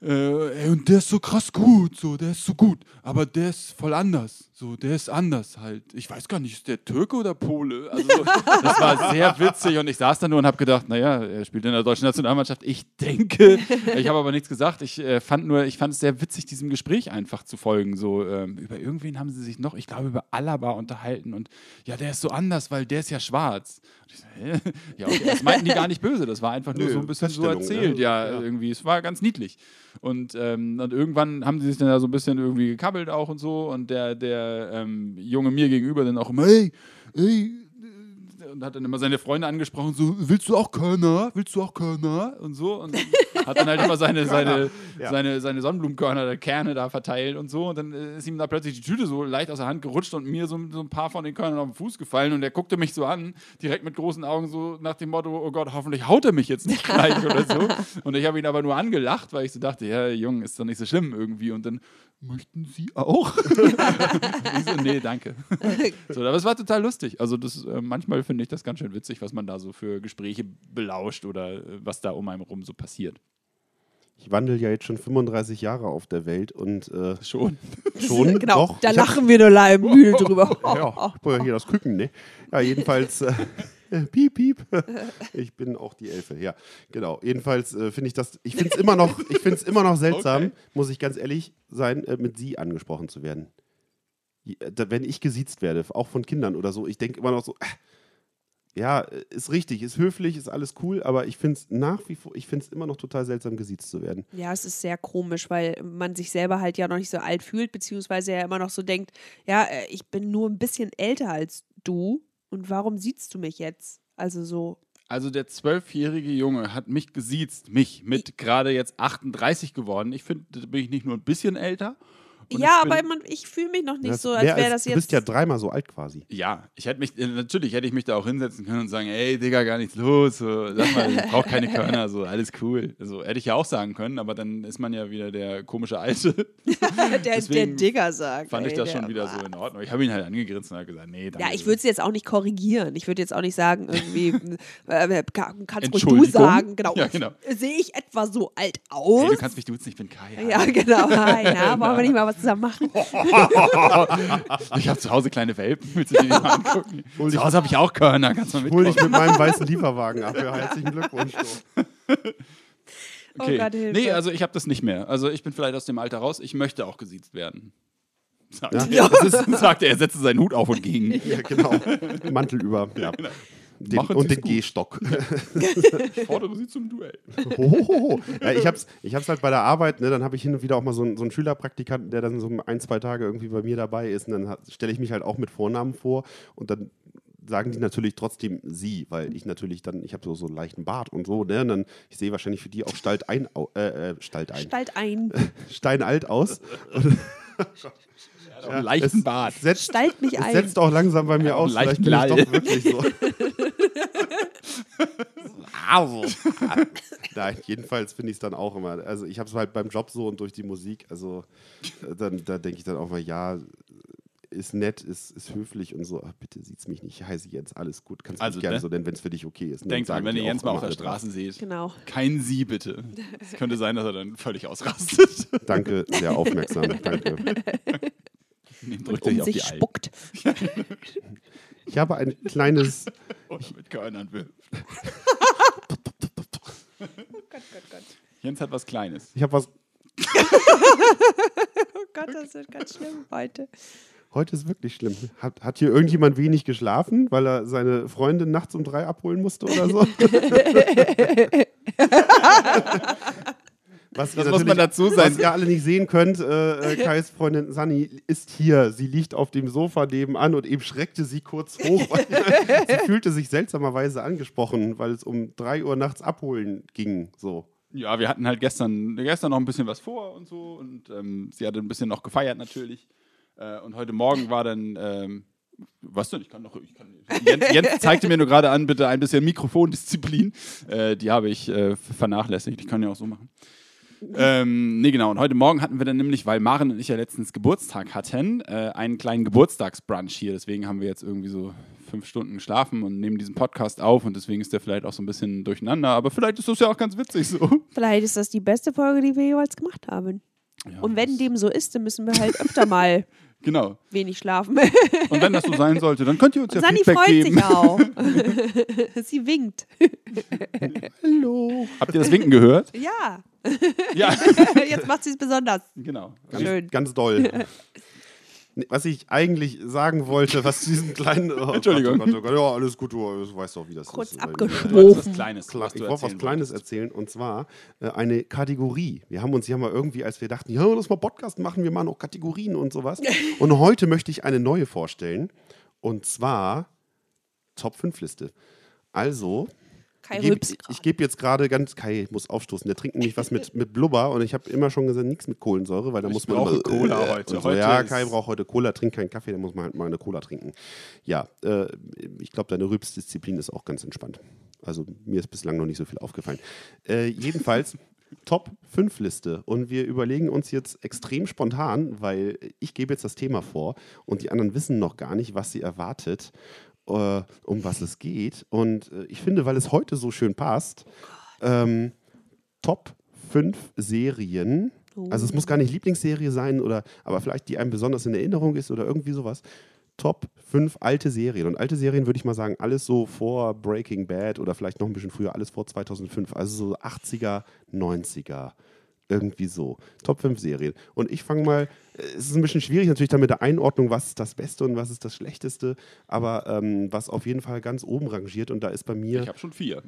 Äh, ey, und der ist so krass gut, so, der ist so gut, aber der ist voll anders, so, der ist anders halt. Ich weiß gar nicht, ist der Türke oder Pole? Also, so, *laughs* das war sehr witzig und ich saß da nur und habe gedacht, naja, er spielt in der deutschen Nationalmannschaft. Ich denke, ich habe aber nichts gesagt. Ich äh, fand nur, ich fand es sehr witzig, diesem Gespräch einfach zu folgen. So, ähm, über irgendwen haben sie sich noch, ich glaube, über Alaba unterhalten und ja, der ist so anders, weil der ist ja schwarz. Ja, okay, das meinten die gar nicht böse, das war einfach nur Nö, so ein bisschen so ne? erzählt, ja, Ja. irgendwie. Es war ganz niedlich. Und, ähm, und irgendwann haben sie sich dann da so ein bisschen irgendwie gekabbelt auch und so. Und der, der ähm, Junge mir gegenüber dann auch immer, hey, hey, und hat dann immer seine Freunde angesprochen, so, willst du auch Körner? Willst du auch Körner? Und so. Und *laughs* hat dann halt immer seine, seine, Ja. seine, seine Sonnenblumenkörner, oder Kerne da verteilt und so. Und dann äh, ist ihm da plötzlich die Tüte so leicht aus der Hand gerutscht und mir so, so ein paar von den Körnern auf den Fuß gefallen. Und er guckte mich so an, direkt mit großen Augen, so nach dem Motto, oh Gott, hoffentlich haut er mich jetzt nicht *laughs* gleich oder so. Und ich habe ihn aber nur angelacht, weil ich so dachte, ja, Junge, ist doch nicht so schlimm irgendwie. Und dann, möchten Sie auch? *laughs* ich so, nee, danke. So, aber es war total lustig. Also das, äh, manchmal finde ich das ganz schön witzig, was man da so für Gespräche belauscht oder äh, was da um einen rum so passiert. Ich wandel ja jetzt schon 35 Jahre auf der Welt und äh, Schon. *laughs* schon genau, doch. da ich hab- lachen wir nur leid müde *laughs* drüber. Ja, ich brauche ja hier das Küken, ne? Ja, jedenfalls. Äh, *laughs* piep, piep. Ich bin auch die Elfe, ja, genau. Jedenfalls äh, finde ich das, ich finde es immer noch, ich finde es immer noch seltsam, Okay. muss ich ganz ehrlich sein, äh, mit Sie angesprochen zu werden. Äh, Wenn ich gesiezt werde, auch von Kindern oder so, ich denke immer noch so, äh, ja, ist richtig, ist höflich, ist alles cool, aber ich finde es nach wie vor, ich finde es immer noch total seltsam, gesiezt zu werden. Ja, es ist sehr komisch, weil man sich selber halt ja noch nicht so alt fühlt, beziehungsweise ja immer noch so denkt, ja, äh, ich bin nur ein bisschen älter als du und warum siehst du mich jetzt? Also so, Also der zwölfjährige Junge hat mich gesiezt, mich mit gerade jetzt 38 geworden. Ich finde, da bin ich nicht nur ein bisschen älter. Und ja, aber man, ich fühle mich noch nicht Das so, als wär wäre das du bist ja jetzt. dreimal so alt quasi. Ja, ich hätte mich, äh, natürlich hätte ich mich da auch hinsetzen können und sagen, ey, Digga, gar nichts los, so, sag mal, ich brauch keine Körner, so, alles cool. So, hätte ich ja auch sagen können, aber dann ist man ja wieder der komische Alte. *laughs* der, der deswegen Digger sagt. Fand ich das der schon wieder war- so in Ordnung. Ich habe ihn halt angegrinst und habe gesagt, nee, danke. Ja, ich würde es jetzt auch nicht korrigieren. Ich würde jetzt auch nicht sagen, irgendwie, *laughs* äh, ka- kannst ruhig du sagen. Genau. Ja, genau. Sehe ich etwa so alt Hey, aus? du kannst mich duzen, ich bin Kai. ja, genau. Hi, na, wollen wir nicht mal was zusammen machen? *laughs* Ich habe zu Hause kleine Welpen, willst du die mal angucken? zu Hause habe ich auch Körner, kannst du mal Hol dich mit meinem weißen Lieferwagen ab. Ja, herzlichen Glückwunsch. Du. Oh Gott, Hilfe. nee, also ich habe das nicht mehr. Also ich bin vielleicht aus dem Alter raus, ich möchte auch gesiezt werden. Sagt, Ja. er. Ist, sagt er, er setzte seinen Hut auf und ging. Ja, genau. Mantel über. Ja. Den, und den. Gehstock. Ich fordere sie zum Duell. *laughs* Hohoho. ja, ich hab's, ich hab's halt bei der Arbeit, ne, dann habe ich hin und wieder auch mal so einen, so einen Schülerpraktikanten, der dann so ein, zwei Tage irgendwie bei mir dabei ist. Und dann stelle ich mich halt auch mit Vornamen vor und dann sagen die natürlich trotzdem sie, weil ich natürlich dann, ich habe so, so einen leichten Bart und so, ne? Und dann, ich sehe wahrscheinlich für die auch Stalt ein, äh, äh, Stalt ein, Stalt ein. *laughs* steinalt aus. *laughs* Einen leichten es Bart. Setzt, Stalt mich es ein. setzt auch langsam bei mir Ja, aus. Vielleicht bin ich doch wirklich so. Also. *laughs* Nein, jedenfalls finde ich es dann auch immer. Also ich habe es halt beim Job so und durch die Musik. Also äh, dann, da denke ich dann auch mal, ja, ist nett, ist, ist höflich und so. Ach, bitte sieht's mich nicht. Ich heiße Jens, alles gut. Kannst Also, mich gerne ne? so nennen, wenn es für dich okay ist. ne? Denkt dran, Sagen wenn ihr Jens auch mal auf der Straße seht, Genau. kein Sie bitte. Es könnte sein, dass er dann völlig ausrastet. Danke, sehr aufmerksam. Danke. *laughs* Den drückt Um sich spuckt. *laughs* Ich habe ein kleines, *laughs* Oder mit Körnern wirft. Oh Gott, Gott, Gott. Jens hat was Kleines. ich habe was, Oh Gott, das wird ganz schlimm heute. heute ist wirklich schlimm. Hat, hat hier irgendjemand wenig geschlafen, weil er seine Freundin nachts um drei abholen musste oder so? *laughs* *laughs* Was, Das muss man dazu sagen. Was ihr alle nicht sehen könnt, äh, äh, *laughs* Kais Freundin Sunny ist hier. Sie liegt auf dem Sofa nebenan und eben schreckte sie kurz hoch. *laughs* Sie fühlte sich seltsamerweise angesprochen, weil es um 3 Uhr nachts abholen ging. So. Ja, wir hatten halt gestern, gestern noch ein bisschen was vor und so und ähm, sie hatte ein bisschen noch gefeiert natürlich. Äh, und heute Morgen war dann, ähm, Was denn? Ich kann doch. Ich kann, Jens, Jens zeigte mir nur gerade an, bitte ein bisschen Mikrofondisziplin. Äh, die habe ich äh, vernachlässigt. Ich kann ja auch so machen. Ähm, nee, genau. Und heute Morgen hatten wir dann nämlich, weil Maren und ich ja letztens Geburtstag hatten, äh, einen kleinen Geburtstagsbrunch hier. Deswegen haben wir jetzt irgendwie so fünf Stunden geschlafen und nehmen diesen Podcast auf und deswegen ist der vielleicht auch so ein bisschen durcheinander. Aber vielleicht ist das ja auch ganz witzig so. Vielleicht ist das die beste Folge, die wir jeweils gemacht haben. Ja, Und wenn dem so ist, dann müssen wir halt öfter mal *laughs* Genau. wenig schlafen. *laughs* Und wenn das so sein sollte, dann könnt ihr uns ja Sani Feedback freut geben. sich auch. *laughs* Sie winkt. Hallo. Habt ihr das Winken gehört? Ja, Ja. *laughs* jetzt macht sie es besonders. genau. Ganz, Schön. ganz doll. *laughs* Was ich eigentlich sagen wollte, was zu diesem kleinen. Oh Entschuldigung. Gott, oh Gott, oh Gott, ja, alles gut, du weißt doch, wie das Kurz ist. abgesprochen. Du wolltest was Kleines, was ich wollte was Kleines wolltest. erzählen und zwar äh, eine Kategorie. Wir haben uns ja mal irgendwie, als wir dachten, ja, lass mal Podcast machen, wir machen auch Kategorien und sowas. *laughs* und heute möchte ich eine neue vorstellen und zwar Top 5 Liste. Also, Kai ich gebe geb jetzt gerade ganz, Kai muss aufstoßen, der trinkt nämlich was mit, *laughs* mit Blubber und ich habe immer schon gesagt, nichts mit Kohlensäure, weil da Ich muss man brauche immer, Cola heute. Und so. Heute ja, Kai braucht heute Cola, trinkt keinen Kaffee, der muss man halt mal eine Cola trinken. Ja, äh, ich glaube, deine Rülpsdisziplin ist auch ganz entspannt. Also mir ist bislang noch nicht so viel aufgefallen. Äh, jedenfalls *laughs* Top 5 Liste und wir überlegen uns jetzt extrem spontan, weil ich gebe jetzt das Thema vor und die anderen wissen noch gar nicht, was sie erwartet, äh, um was es geht. Und äh, ich finde, weil es heute so schön passt, ähm, Top 5 Serien. Also es muss gar nicht Lieblingsserie sein oder aber vielleicht die einem besonders in Erinnerung ist oder irgendwie sowas. Top 5 alte Serien. Und alte Serien würde ich mal sagen, alles so vor Breaking Bad oder vielleicht noch ein bisschen früher, alles vor 2005. Also so 80er, 90er. Irgendwie so. Top 5 Serien. Und ich fange mal, äh, es ist ein bisschen schwierig natürlich dann mit der Einordnung, was ist das Beste und was ist das Schlechteste, aber ähm, was auf jeden Fall ganz oben rangiert und da ist bei mir. Ich habe schon vier.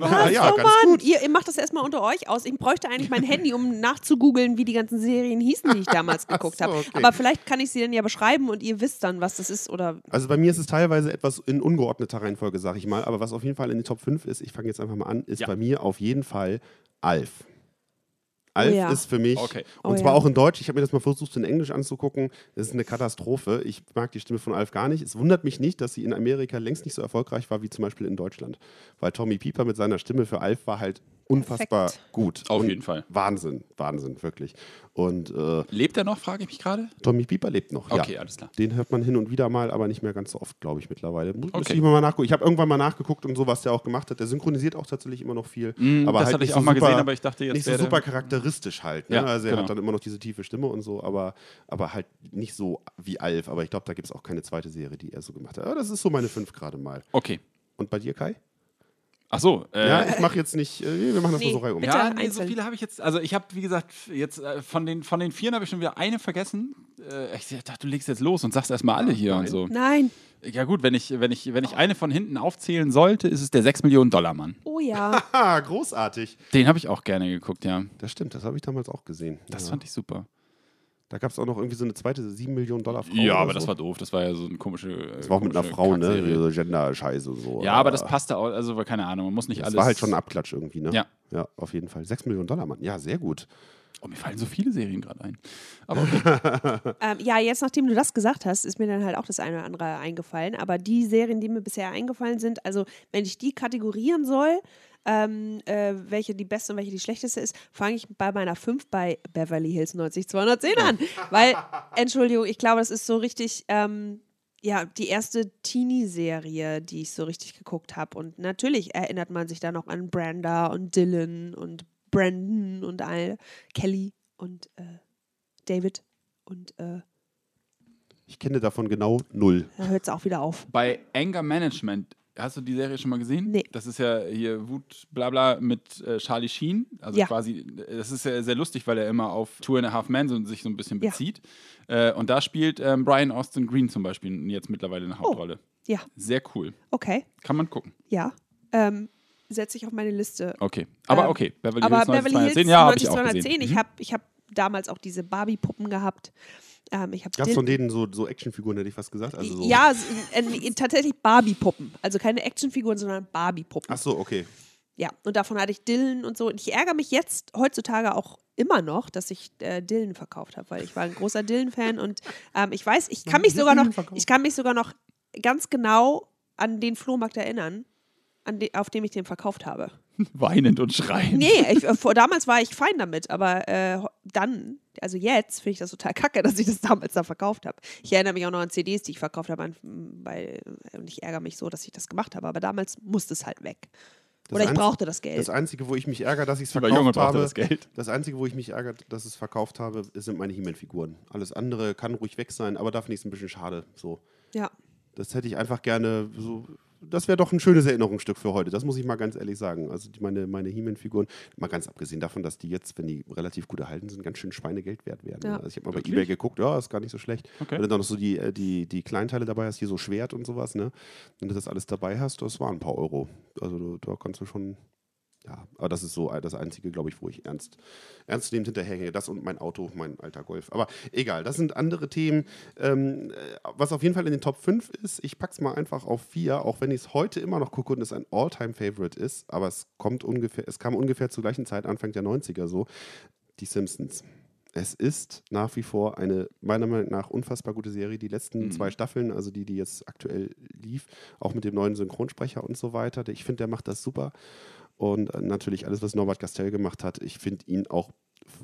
Ah, *laughs* ja, oh ganz Mann, gut. Ihr, ihr macht das erstmal unter euch aus. Ich bräuchte eigentlich mein Handy, um nachzugoogeln, wie die ganzen Serien hießen, die ich damals *laughs* geguckt so, habe. okay. Aber vielleicht kann ich sie dann ja beschreiben und ihr wisst dann, was das ist. Oder Also bei mir ist es teilweise etwas in ungeordneter Reihenfolge, sag ich mal. Aber was auf jeden Fall in die Top 5 ist, ich fange jetzt einfach mal an, ist Ja. bei mir auf jeden Fall Alf. Alf ja. ist für mich, Okay. und Oh zwar ja. auch in Deutsch, ich habe mir das mal versucht in Englisch anzugucken, das ist eine Katastrophe. Ich mag die Stimme von Alf gar nicht. Es wundert mich nicht, dass sie in Amerika längst nicht so erfolgreich war wie zum Beispiel in Deutschland. Weil Tommy Pieper mit seiner Stimme für Alf war halt unfassbar Perfekt. gut. Auf Und jeden Fall. Wahnsinn, Wahnsinn, wirklich. Und äh, Lebt er noch, frage ich mich gerade? Tommy Pieper lebt noch. Okay, ja. alles klar. Den hört man hin und wieder mal, aber nicht mehr ganz so oft, glaube ich, mittlerweile. Muss Okay. ich mal nachgucken. Ich habe irgendwann mal nachgeguckt und so, was der auch gemacht hat. Der synchronisiert auch tatsächlich immer noch viel. Mm, aber das halt hatte ich auch so mal super, gesehen, aber ich dachte jetzt Nicht so super charakteristisch halt. Ne? Ja, also er genau. hat dann immer noch diese tiefe Stimme und so, aber, aber halt nicht so wie Alf. Aber ich glaube, da gibt es auch keine zweite Serie, die er so gemacht hat. Aber das ist so meine fünf gerade mal. Okay. Und bei dir, Kai? Ach so. Äh, ja, ich mache jetzt nicht, äh, wir machen das Nee, mal so reihum. bitte. Ja, nee, so viele habe ich jetzt. Also ich habe, wie gesagt, jetzt äh, von den von den vieren habe ich schon wieder eine vergessen. Äh, ich dachte, du legst jetzt los und sagst erstmal alle hier und so. nein. Ja gut, wenn ich, wenn ich, wenn ich eine von hinten aufzählen sollte, ist es der 6 Millionen Dollar Mann. Oh ja. Ah, *laughs* großartig. Den habe ich auch gerne geguckt, ja. Das stimmt, das habe ich damals auch gesehen. Das ja. fand ich super. Da gab es auch noch irgendwie so eine zweite 7 Millionen Dollar Frau. ja, aber so. das war doof. Das war ja so eine komische. Das war auch mit einer Frau, ne? So Gender-Scheiße und so. Ja, aber das passte auch. Also keine Ahnung, man muss nicht Das alles. war halt schon ein Abklatsch irgendwie, ne? Ja. Ja, auf jeden Fall. 6 Millionen Dollar, Mann. Ja, sehr gut. Oh, mir fallen so viele Serien gerade ein. Aber okay. *laughs* Ähm, ja, jetzt nachdem du das gesagt hast, ist mir dann halt auch das eine oder andere eingefallen. Aber die Serien, die mir bisher eingefallen sind, also wenn ich die kategorieren soll, ähm, äh, welche die beste und welche die schlechteste ist, fange ich bei meiner 5 bei Beverly Hills 90210 an. *laughs* Weil, Entschuldigung, ich glaube, das ist so richtig, ähm, ja, die erste Teenie-Serie, die ich so richtig geguckt habe. Und natürlich erinnert man sich da noch an Branda und Dylan und Brandon und all, Kelly und äh, David. Und äh, Ich kenne davon genau null. da hört es auch wieder auf. Bei Anger Management, hast du die Serie schon mal gesehen? Nee. Das ist ja hier Wut, Blabla mit äh, Charlie Sheen. Also Ja. quasi, das ist ja sehr lustig, weil er immer auf Two and a Half Men so, sich so ein bisschen Ja. bezieht. Äh, und da spielt ähm, Brian Austin Green zum Beispiel jetzt mittlerweile eine Hauptrolle. Ja, Sehr cool. okay. Kann man gucken. Ja. Ähm, Setze ich auf meine Liste. Okay. Aber Ähm, okay. Beverly Aber Hills Beverly 90210, Hills ja, habe ich auch 90210, gesehen. Mhm. ich habe ich hab damals auch diese Barbie-Puppen gehabt. Ähm, Gab es von denen so, so Actionfiguren, hätte ich fast gesagt? Also so. Ja, äh, tatsächlich Barbie-Puppen. Also keine Actionfiguren, sondern Barbie-Puppen. Ach so, okay. Ja, und davon hatte ich Dillen und so. Und ich ärgere mich jetzt heutzutage auch immer noch, dass ich äh, Dillen verkauft habe, weil ich war ein großer Dillen-Fan und ähm, ich weiß, ich kann mich sogar noch, ich kann mich sogar noch ganz genau an den Flohmarkt erinnern, de, auf dem ich den verkauft habe. *laughs* Weinend und schreiend. Nee, ich, äh, vor, damals war ich fein damit, aber äh, dann, also jetzt finde ich das total kacke, dass ich das damals da verkauft habe. Ich erinnere mich auch noch an CDs, die ich verkauft habe, an- weil und ich ärgere mich so, dass ich das gemacht habe, aber damals musste es halt weg. Das Oder ich brauchte das Geld. Das Einzige, wo ich mich ärgere, dass ich es verkauft brauchte habe, das Geld. das Einzige, wo ich mich ärgere, dass es verkauft habe, sind meine He-Man-Figuren. Alles andere kann ruhig weg sein, aber da finde ich es ein bisschen schade. So. ja. Das hätte ich einfach gerne so. Das wäre doch ein schönes Erinnerungsstück für heute. Das muss ich mal ganz ehrlich sagen. Also die, meine, meine He-Man-Figuren, mal ganz abgesehen davon, dass die jetzt, wenn die relativ gut erhalten sind, ganz schön Schweinegeld wert werden. Ja. Also ich habe mal bei Wirklich? Ebay geguckt, ja, ist gar nicht so schlecht. Okay. Wenn du dann noch so die, äh, die, die Kleinteile dabei hast, hier so Schwert und sowas, ne? Wenn du das alles dabei hast, das waren ein paar Euro. Also da kannst du schon. Ja, aber das ist so das Einzige, glaube ich, wo ich ernst, ernstnehmend hinterherhänge. Das und mein Auto, mein alter Golf. Aber egal, das sind andere Themen. Ähm, äh, was auf jeden Fall in den Top 5 ist, ich pack's mal einfach auf 4, auch wenn ich es heute immer noch gucke und es ein All-Time-Favorite ist, aber es kommt ungefähr, es kam ungefähr zur gleichen Zeit, Anfang der 90er so, die Simpsons. Es ist nach wie vor eine meiner Meinung nach unfassbar gute Serie. Die letzten zwei Staffeln, also die, die jetzt aktuell lief, auch mit dem neuen Synchronsprecher und so weiter. Ich finde, der macht das super. Und äh, natürlich alles, was Norbert Castell gemacht hat, ich finde ihn auch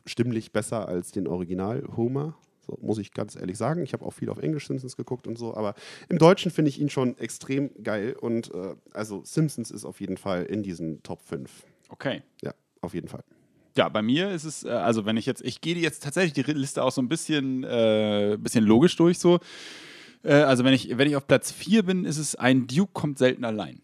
stimmlich besser als den Original Homer. So, muss ich ganz ehrlich sagen. Ich habe auch viel auf Englisch Simpsons geguckt und so, aber im Deutschen finde ich ihn schon extrem geil. Und äh, also Simpsons ist auf jeden Fall in diesen Top 5. Okay. Ja, auf jeden Fall. Ja, bei mir ist es, äh, also wenn ich jetzt, ich gehe jetzt tatsächlich die Liste auch so ein bisschen, äh, bisschen logisch durch so. Äh, also wenn ich, wenn ich auf Platz 4 bin, ist es ein Duke kommt selten allein.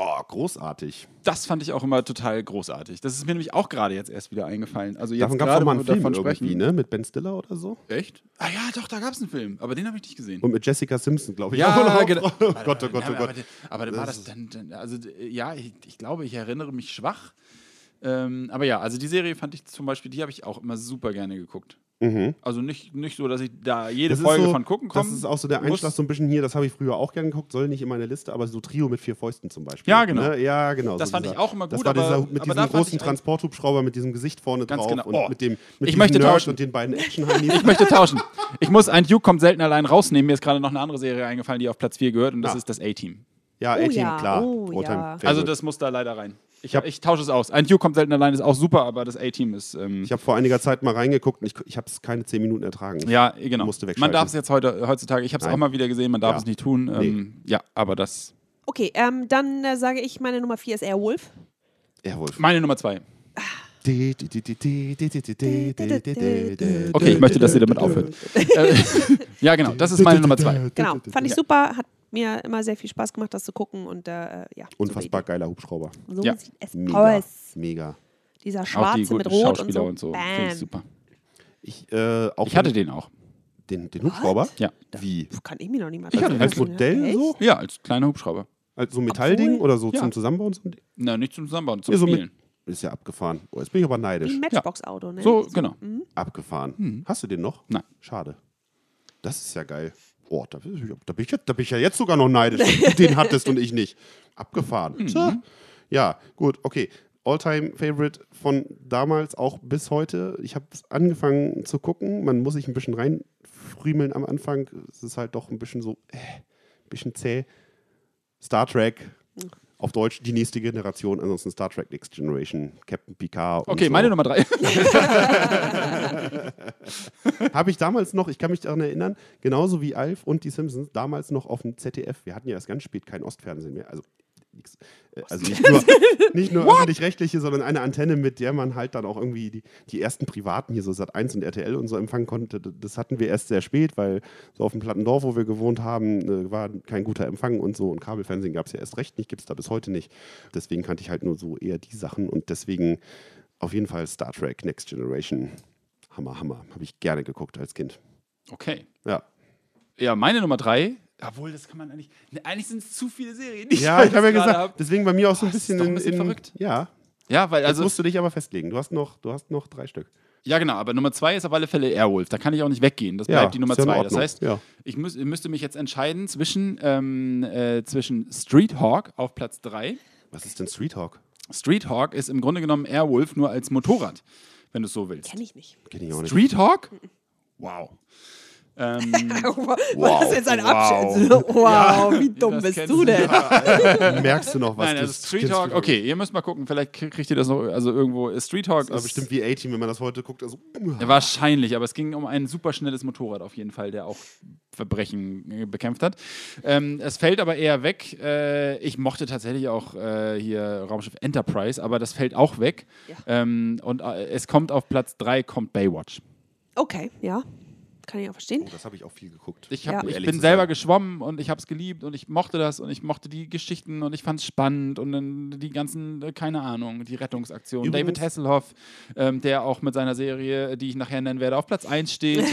Oh, großartig. Das fand ich auch immer total großartig. Das ist mir nämlich auch gerade jetzt erst wieder eingefallen. Also jetzt Davon gab es doch mal einen Film irgendwie, sprechen. ne? Mit Ben Stiller oder so. Echt? Ah ja, doch, da gab es einen Film, aber den habe ich nicht gesehen. Und mit Jessica Simpson, glaube ich. Ja, auch *laughs* genau. Oh Gott, oh Gott, oh aber, Gott. Aber, aber war Das dann, dann also ja, ich, ich glaube, ich erinnere mich schwach. Ähm, aber ja, also die Serie fand ich zum Beispiel, die habe ich auch immer super gerne geguckt. Mhm. Also nicht, nicht so, dass ich da jede Das Folge so- von gucken komme. Das ist auch so der Einschlag so ein bisschen hier, das habe ich früher auch gerne geguckt, soll nicht in meine Liste, aber so Trio mit vier Fäusten zum Beispiel. Ja, genau. Ne? Ja, genau. Das so fand ich auch immer Das gut, war aber- dieser, mit aber diesem großen Transporthubschrauber mit diesem Gesicht vorne Ganz drauf genau. und Oh, mit dem mit ich möchte Nerd tauschen. und den beiden Action-Heinis. *laughs* Ich möchte tauschen. Ich muss, ein Duke kommt selten allein rausnehmen. Mir ist gerade noch eine andere Serie eingefallen, die auf Platz 4 gehört und das Ah. ist das A-Team. ja, Oh A-Team, ja, klar. oh ja. Also das muss da leider rein. Ich, hab- ich tausche es aus. Ein Duke kommt selten allein ist auch super, aber das A-Team ist. Ähm, ich habe vor einiger Zeit mal reingeguckt und ich, ich habe es keine zehn Minuten ertragen. ja, genau. musste Man darf es jetzt heute, heutzutage, ich habe es auch mal wieder gesehen, man darf Ja. es nicht tun. Ähm, Ja, aber das. Okay, ähm, dann äh, sage ich, meine Nummer 4 ist Airwolf. Airwolf. Meine Nummer zwei. Okay, Okay, ich möchte, dass ihr damit aufhört. Äh, ja, genau, das ist meine Nummer zwei. Genau, fand ich super, hat mir immer sehr viel Spaß gemacht, das zu gucken und äh, ja. Unfassbar geiler Hubschrauber. So, Ja. sieht es Mega. aus. Mega. Dieser Auch die Schwarze guten mit Rot und so. und so. Finde Bam. ich super. Ich, äh, auch Ich hatte den auch. den, den Hubschrauber. Ja. Wie? Kann ich mir noch nicht mal Ich hatte dran Als erinnern. Modell Echt? so? Ja, als kleiner Hubschrauber. Als so ein Metallding Obwohl- oder so Ja. zum Zusammenbauen? So ein Ding? Na, nicht zum Zusammenbauen, zum Ja, so mit- Spielen. Ist ja abgefahren. Oh, jetzt bin ich aber neidisch. ein Matchbox-Auto, ne? So, genau. Abgefahren. Hast du den noch? Nein. Schade. Das ist ja geil. Oh, da, bin ich- da, bin ich, jetzt- da bin ich ja jetzt sogar noch neidisch, *laughs* den hattest und ich nicht. Abgefahren. Tja. Ja, gut, okay. Alltime Favorite von damals auch bis heute. Ich habe angefangen zu gucken. Man muss sich ein bisschen reinfriemeln am Anfang. Es ist halt doch ein bisschen so, äh, ein bisschen zäh. Star Trek. Auf Deutsch die nächste Generation, ansonsten Star Trek Next Generation, Captain Picard. Okay, so. meine Nummer drei. *laughs* Habe ich damals noch, ich kann mich daran erinnern, genauso wie Alf und die Simpsons, damals noch auf dem ZDF. Wir hatten ja erst ganz spät kein Ostfernsehen mehr. Also, also nicht *laughs* nur, nicht nur öffentlich-rechtliche, sondern eine Antenne, mit der man halt dann auch irgendwie die, die ersten privaten hier, so Sat1 und RTL und so empfangen konnte. Das hatten wir erst sehr spät, weil so auf dem Plattendorf, wo wir gewohnt haben, äh, war kein guter Empfang und so. Und Kabelfernsehen gab es ja erst recht nicht, gibt es da bis heute nicht. Deswegen kannte ich halt nur so eher die Sachen und deswegen auf jeden Fall Star Trek Next Generation. Hammer, Hammer. Habe ich gerne geguckt als Kind. Okay. Ja. Ja, meine Nummer drei. Obwohl, das kann man eigentlich. Ne, eigentlich sind es zu viele Serien. die Ja, ich habe ja jetzt gesagt, deswegen bei mir auch so ein das ist bisschen doch ein in, bisschen in verrückt. Ja, Ja, weil also also. musst du dich aber festlegen. Du hast noch, du hast noch drei Stück. Ja, genau, aber Nummer zwei ist auf alle Fälle Airwolf. Da kann ich auch nicht weggehen. Das Ja, bleibt die Nummer ja in zwei. Das heißt, Ja. ich müß, müsste mich jetzt entscheiden zwischen, ähm, äh, zwischen Street Hawk auf Platz drei. Was ist denn Street Hawk? Street Hawk ist im Grunde genommen Airwolf nur als Motorrad, wenn du es so willst. Kenn ich nicht. Kenn ich auch nicht. Street Hawk? Wow. Ähm, *laughs* wow, das ist jetzt ein wow. Abschied. Wow, wie dumm das bist du du. Äh, *laughs* Merkst du noch was? Nein, also Das Street Talk, okay, ihr müsst mal gucken, vielleicht krieg- kriegt ihr das noch, also irgendwo, Street Talk Das war bestimmt wie A-Team, wenn man das heute guckt. Also, Ja, wahrscheinlich, aber es ging um ein superschnelles Motorrad auf jeden Fall, der auch Verbrechen äh, bekämpft hat. Ähm, es fällt aber eher weg. Äh, ich mochte tatsächlich auch äh, hier Raumschiff Enterprise, aber das fällt auch weg. Ja. Ähm, und äh, es kommt auf Platz 3, kommt Baywatch. Okay, ja. Kann ich auch verstehen. oh, das habe ich auch viel geguckt. Ich, Ja. hab, Um ich bin selber sein. geschwommen und ich habe es geliebt und ich mochte das und ich mochte die Geschichten und ich fand es spannend und dann die ganzen, äh, keine Ahnung, die Rettungsaktionen. Übrigens- David Hasselhoff, ähm, der auch mit seiner Serie, die ich nachher nennen werde, auf Platz 1 steht.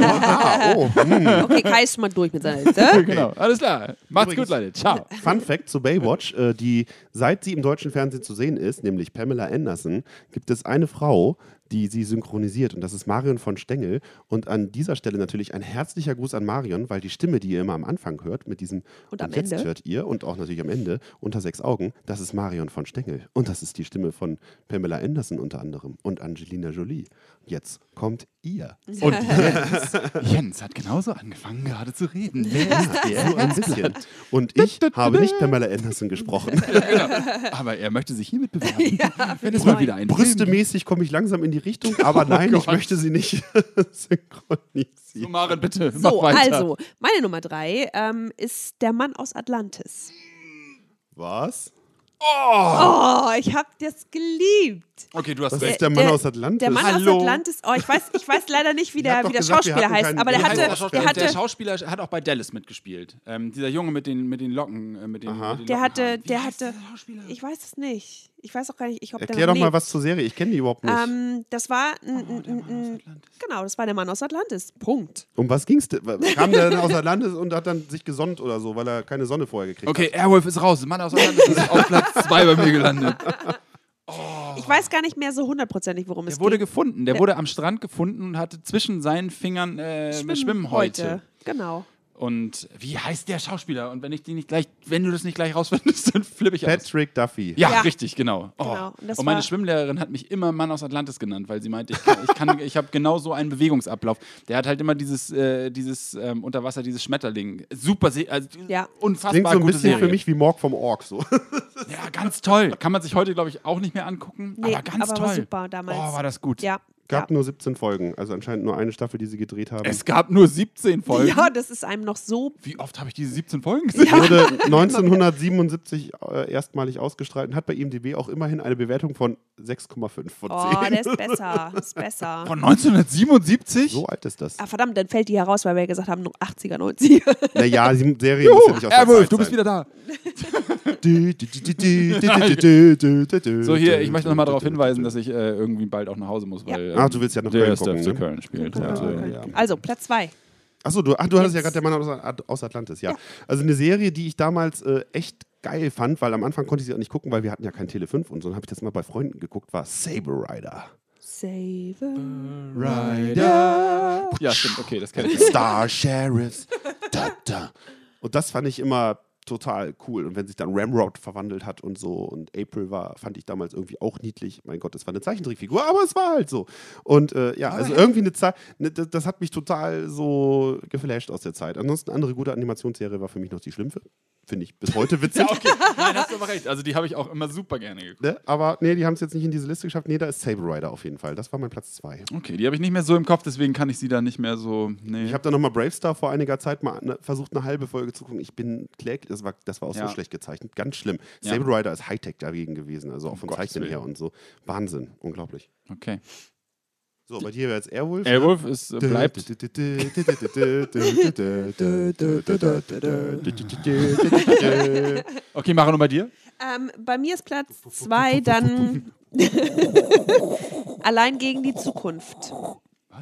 ah, oh, hm. *laughs* Okay, Kai ist schon mal durch mit seiner Liste. *laughs* genau, alles klar. Macht's Übrigens- gut, Leute. Ciao. *laughs* Fun Fact zu Baywatch, äh, die seit sie im deutschen Fernsehen zu sehen ist, nämlich Pamela Anderson, gibt es eine Frau, die sie synchronisiert und das ist Marion von Stengel. Und an dieser Stelle natürlich ein herzlicher Gruß an Marion, weil die Stimme, die ihr immer am Anfang hört, mit diesem Und am jetzt Ende. hört ihr und auch natürlich am Ende unter sechs Augen, das ist Marion von Stengel. Und das ist die Stimme von Pamela Anderson unter anderem und Angelina Jolie. Jetzt kommt ihr. Und *laughs* Jens, Jens hat genauso angefangen, gerade zu reden. Ist So ein bisschen. Und ich habe nicht Pamela Anderson gesprochen. *laughs* Aber er möchte sich hiermit bewerben, wenn es mal wieder ein Brüstemäßig komme ich langsam in die Richtung, aber *laughs* nein, ich Gott. möchte sie nicht *laughs* So, synchronisieren. Maren, bitte, mach So, weiter. also, meine Nummer drei ähm, ist der Mann aus Atlantis. Was? Oh, ich habe das geliebt. Okay, du hast Was recht. ist der Mann aus Atlantis? Der Mann Hallo. aus Atlantis. Oh, ich weiß, ich weiß leider nicht, wie *laughs* der, wie der gesagt, Schauspieler heißt, aber der hatte, der Schauspieler? der hatte, der Schauspieler hat auch bei Dallas mitgespielt. Ähm, dieser Junge mit den, mit den Locken. Äh, mit den, Aha. mit den der hatte, der hatte, der ich weiß es nicht. Ich weiß auch gar nicht, ich der Erklär doch mal was zur Serie. Ich kenne die überhaupt nicht. Ähm, das war Oh, der Mann aus ein, Atlantis. genau, das war der Mann aus Atlantis. Punkt. um was ging's denn? Kam der denn aus Atlantis und hat dann sich gesonnt oder so, weil er keine Sonne vorher gekriegt Okay, Airwolf ist raus. Mann aus Atlantis ist auf Platz 2 bei mir gelandet. *laughs* Ich weiß gar nicht mehr so hundertprozentig, worum es Der wurde gefunden. Der wurde am Strand gefunden und hatte zwischen seinen Fingern äh, eine Schwimmhäute. Genau. Und wie heißt der Schauspieler? Und wenn ich die nicht gleich, wenn du das nicht gleich rausfindest, *laughs* dann flippe ich hat. aus. Patrick Duffy. Ja, Ja. richtig, genau. Oh. Genau, und Und meine Schwimmlehrerin hat mich immer Mann aus Atlantis genannt, weil sie meinte, ich, kann, ich, kann, ich habe genau so einen Bewegungsablauf. Der hat halt immer dieses, äh, dieses ähm, unter Wasser, dieses Schmetterling. Super, also Ja. unfassbar Klingt so ein gute bisschen Serie. für mich wie Morg vom Ork. So. *laughs* *laughs* Ja, ganz toll. Kann man sich heute, glaube ich, auch nicht mehr angucken. Nee, aber ganz aber toll. war super damals. Oh, war das gut. Ja. Gab ja. nur 17 Folgen, also anscheinend nur eine Staffel, die sie gedreht haben. Es gab nur 17 Folgen. ja, das ist einem noch so. Wie oft habe ich diese 17 Folgen gesehen? wurde *laughs* 1977 äh, erstmalig ausgestrahlt und hat bei IMDb auch immerhin eine Bewertung von 6,5 von 10. Oh, der ist *laughs* besser. Ist besser. Von 1977? so alt ist das. Ah, verdammt, dann fällt die heraus, weil wir ja gesagt haben, 80er, 90er. Naja, die Serie muss ja nicht aus der Airwolf, Zeit du bist sein. wieder da. So, hier, ich möchte nochmal darauf hinweisen, dass ich äh, irgendwie bald auch nach Hause muss, weil Ach, du willst ja noch der Köln gucken, FC ne? Köln spielt. Ja, äh, ja. Also, Platz 2. Achso, du, ach, du hattest ja gerade der Mann aus, aus Atlantis, ja. Also eine Serie, die ich damals äh, echt geil fand, weil am Anfang konnte ich sie auch nicht gucken, weil wir hatten ja kein Tele 5 und so. Dann habe ich das mal bei Freunden geguckt, war Saber Rider. Save. Rider. Ja, stimmt, okay, das kenne ich. Star Sheriffs. Da, da. Und das fand ich immer total cool. Und wenn sich dann Ramrod verwandelt hat und so und April war, fand ich damals irgendwie auch niedlich. Mein Gott, das war eine Zeichentrickfigur, aber es war halt so. Und äh, ja, also irgendwie eine Zeit, ne, das, das hat mich total so geflasht aus der Zeit. Ansonsten andere gute Animationsserie war für mich noch die Schlümpfe. Finde ich bis heute witzig. *laughs* Ja, okay. Nein, hast du aber recht. Also die habe ich auch immer super gerne geguckt. Ne? Aber nee, die haben es jetzt nicht in diese Liste geschafft. Nee, da ist Saber Rider auf jeden Fall. Das war mein Platz zwei. Okay, die habe ich nicht mehr so im Kopf, deswegen kann ich sie da nicht mehr so. Nee. Ich habe dann nochmal Bravestar vor einiger Zeit mal ne, versucht, eine halbe Folge zu gucken. Ich bin kläglich, das war, das war auch Ja. so schlecht gezeichnet. Ganz schlimm. Ja. Saber Rider ist Hightech dagegen gewesen, also auch vom Gottes Zeichnen her und so. Wahnsinn, unglaublich. okay. So, bei dir wäre jetzt Airwolf. ne? Airwolf ist, äh, bleibt. Okay, Maren, und bei dir? Ähm, bei mir ist Platz 2 dann Allein gegen die Zukunft.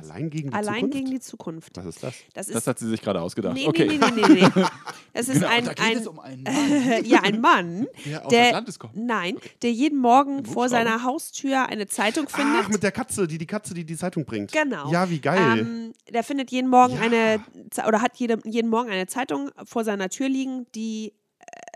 Allein gegen die Allein Zukunft? gegen die Zukunft. Was ist das? Das ist. Das hat sie sich gerade ausgedacht. nee, okay. nee, nee, nee, nee, nee. *laughs* Das ist Genau, ein, da geht ein, es um einen Mann, *laughs* ja, ein Mann, *laughs* der aus der, Atlantis kommt. nein, der jeden Morgen vor seiner Haustür eine Zeitung findet. Ach, mit der Katze, die die Katze, die die Zeitung bringt. Genau. Ja, wie geil. Ähm, der findet jeden Morgen eine Ze- oder hat jede, jeden Morgen eine Zeitung vor seiner Tür liegen, die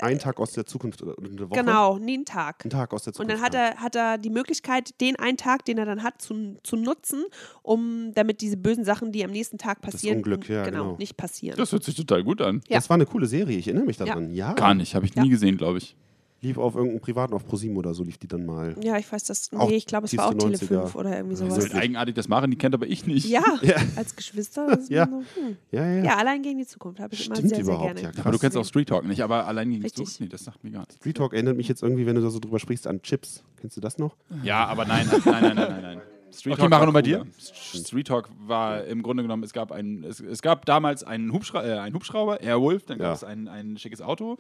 Ein Tag aus der Zukunft oder eine Woche? Genau, nie einen Tag. Ein Tag aus der Und Zukunft. dann hat ja. er, hat er die Möglichkeit, den einen Tag, den er dann hat, zu, zu nutzen, um damit diese bösen Sachen, die am nächsten Tag passieren, Unglück, ja, genau, genau. nicht passieren. Das hört sich total gut an. Ja. Das war eine coole Serie, ich erinnere mich daran. Ja. Gar nicht, habe ich Ja. nie gesehen, glaube ich. Lief auf irgendeinem privaten, auf ProSieben oder so lief die dann mal. ja, ich weiß das. Nee, ich glaube, es war auch Tele 90er. 5 oder irgendwie sowas. So Wirklich? eigenartig das machen, die kennt aber ich nicht. Ja, *laughs* Ja. als Geschwister. ist Ja. man So, hm. Ja, ja, ja. Allein gegen die Zukunft habe ich immer Stimmt sehr, sehr überhaupt, gerne. ja, krass. Aber du kennst auch Street Talk nicht, aber allein gegen Richtig. Nee, das sagt mir gar nichts. Street Talk erinnert mich jetzt irgendwie, wenn du da so drüber sprichst, an Chips. Kennst du das noch? Ja, aber nein, nein, nein, nein, nein, nein. Street Okay, Talk Maro, war bei dir? Street Talk war im Grunde genommen, es gab, ein, es, es gab damals einen, Hubschra äh, einen Hubschrauber, Airwolf, dann gab Ja. es ein, ein schickes Auto,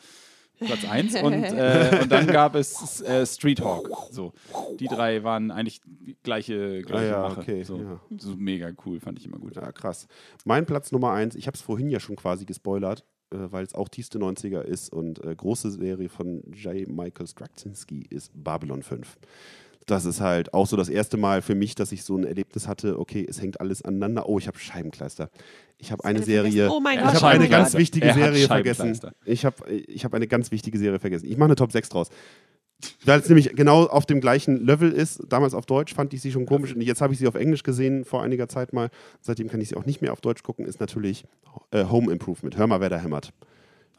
Platz 1 und, äh, und dann gab es äh, Street Hawk. So. Die drei waren eigentlich gleiche, gleiche Ah ja, Mache. okay, So. ja. so mega cool, fand ich immer gut. Ja, krass. Mein Platz Nummer eins, ich habe es vorhin ja schon quasi gespoilert, äh, weil es auch tiefste 90er ist und äh, große Serie von J. Michael Straczynski ist Babylon 5. Das ist halt auch so das erste Mal für mich, dass ich so ein Erlebnis hatte, okay, es hängt alles aneinander. Oh, ich habe Scheibenkleister. Ich habe eine Serie, vergessen. Oh mein ich Gott, habe eine ganz wichtige Er Serie vergessen. Ich habe ich hab eine ganz wichtige Serie vergessen. Ich mache eine Top 6 draus. Weil es nämlich genau auf dem gleichen Level ist. Damals auf Deutsch fand ich sie schon komisch. Und jetzt habe ich sie auf Englisch gesehen vor einiger Zeit mal. Seitdem kann ich sie auch nicht mehr auf Deutsch gucken. Ist natürlich äh, Home Improvement. Hör mal, wer da hämmert.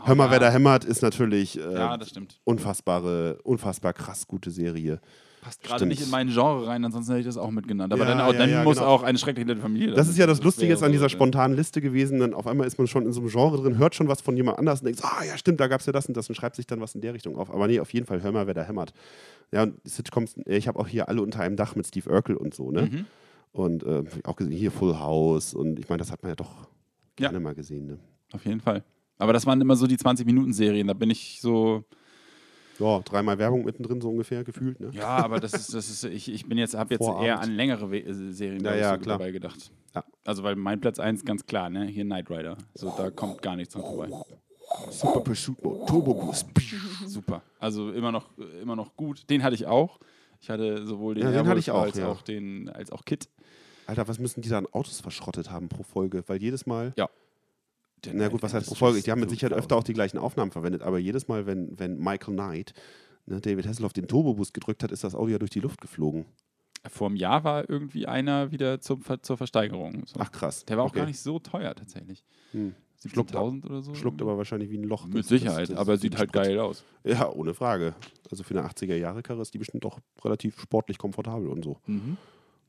Hör mal, ja. wer da hämmert ist natürlich äh, Ja, das stimmt. unfassbare, unfassbar krass gute Serie. Passt gerade nicht in mein Genre rein, ansonsten hätte ich das auch mitgenannt. Aber Ja, dann, auch, ja, dann ja, muss genau. auch eine schreckliche Familie. Das ist ja das Lustige wäre jetzt an dieser spontanen Liste gewesen. Dann auf einmal ist man schon in so einem Genre drin, hört schon was von jemand anders und denkt, ah ja, stimmt, da gab es ja das und das und schreibt sich dann was in der Richtung auf. Aber nee, auf jeden Fall, hör mal, wer da hämmert. Ja, und Sitcoms, äh, ich habe auch hier alle unter einem Dach mit Steve Urkel und so, ne? Mhm. Und äh, auch gesehen, hier Full House und ich meine, das hat man ja doch gerne mal gesehen, ne? Auf jeden Fall. Aber das waren immer so die 20-Minuten-Serien. Da bin ich so. Ja, dreimal Werbung mittendrin so ungefähr gefühlt, ne? Ja, aber das ist, das ist, ich, ich bin jetzt, habe jetzt Vorabend. eher an längere We äh, Serien Ja, ja, so klar. dabei gedacht. Ja. Also, weil mein Platz 1 ganz klar, ne? Hier Knight Rider. So, da kommt gar nichts dran vorbei. Super Pursuit Mode, Turbo Boost. *laughs* Super. Also immer noch, immer noch gut. Den hatte ich auch. Ich hatte sowohl den, Ja, den hatte ich auch, als ja. auch den, als auch Kit. Alter, was müssen die da an Autos verschrottet haben pro Folge? Weil jedes Mal. Ja. Na gut, was heißt pro Folge? Die haben mit Sicherheit öfter auch die gleichen Aufnahmen verwendet, aber jedes Mal, wenn, wenn Michael Knight ne, David Hasselhoff den Turbo-Boost gedrückt hat, ist das Auto ja durch die Luft geflogen. Vor einem Jahr war irgendwie einer wieder zum, zur Versteigerung. So. Ach krass. Der war auch okay. gar nicht so teuer tatsächlich. Hm. 17.000 oder so. Schluckt aber wahrscheinlich wie ein Loch. Mit Das- Sicherheit, das- das- aber sieht halt geil aus. Ja, ohne Frage. Also für eine 80er-Jahre-Karre ist die bestimmt doch relativ sportlich komfortabel und so. Mhm.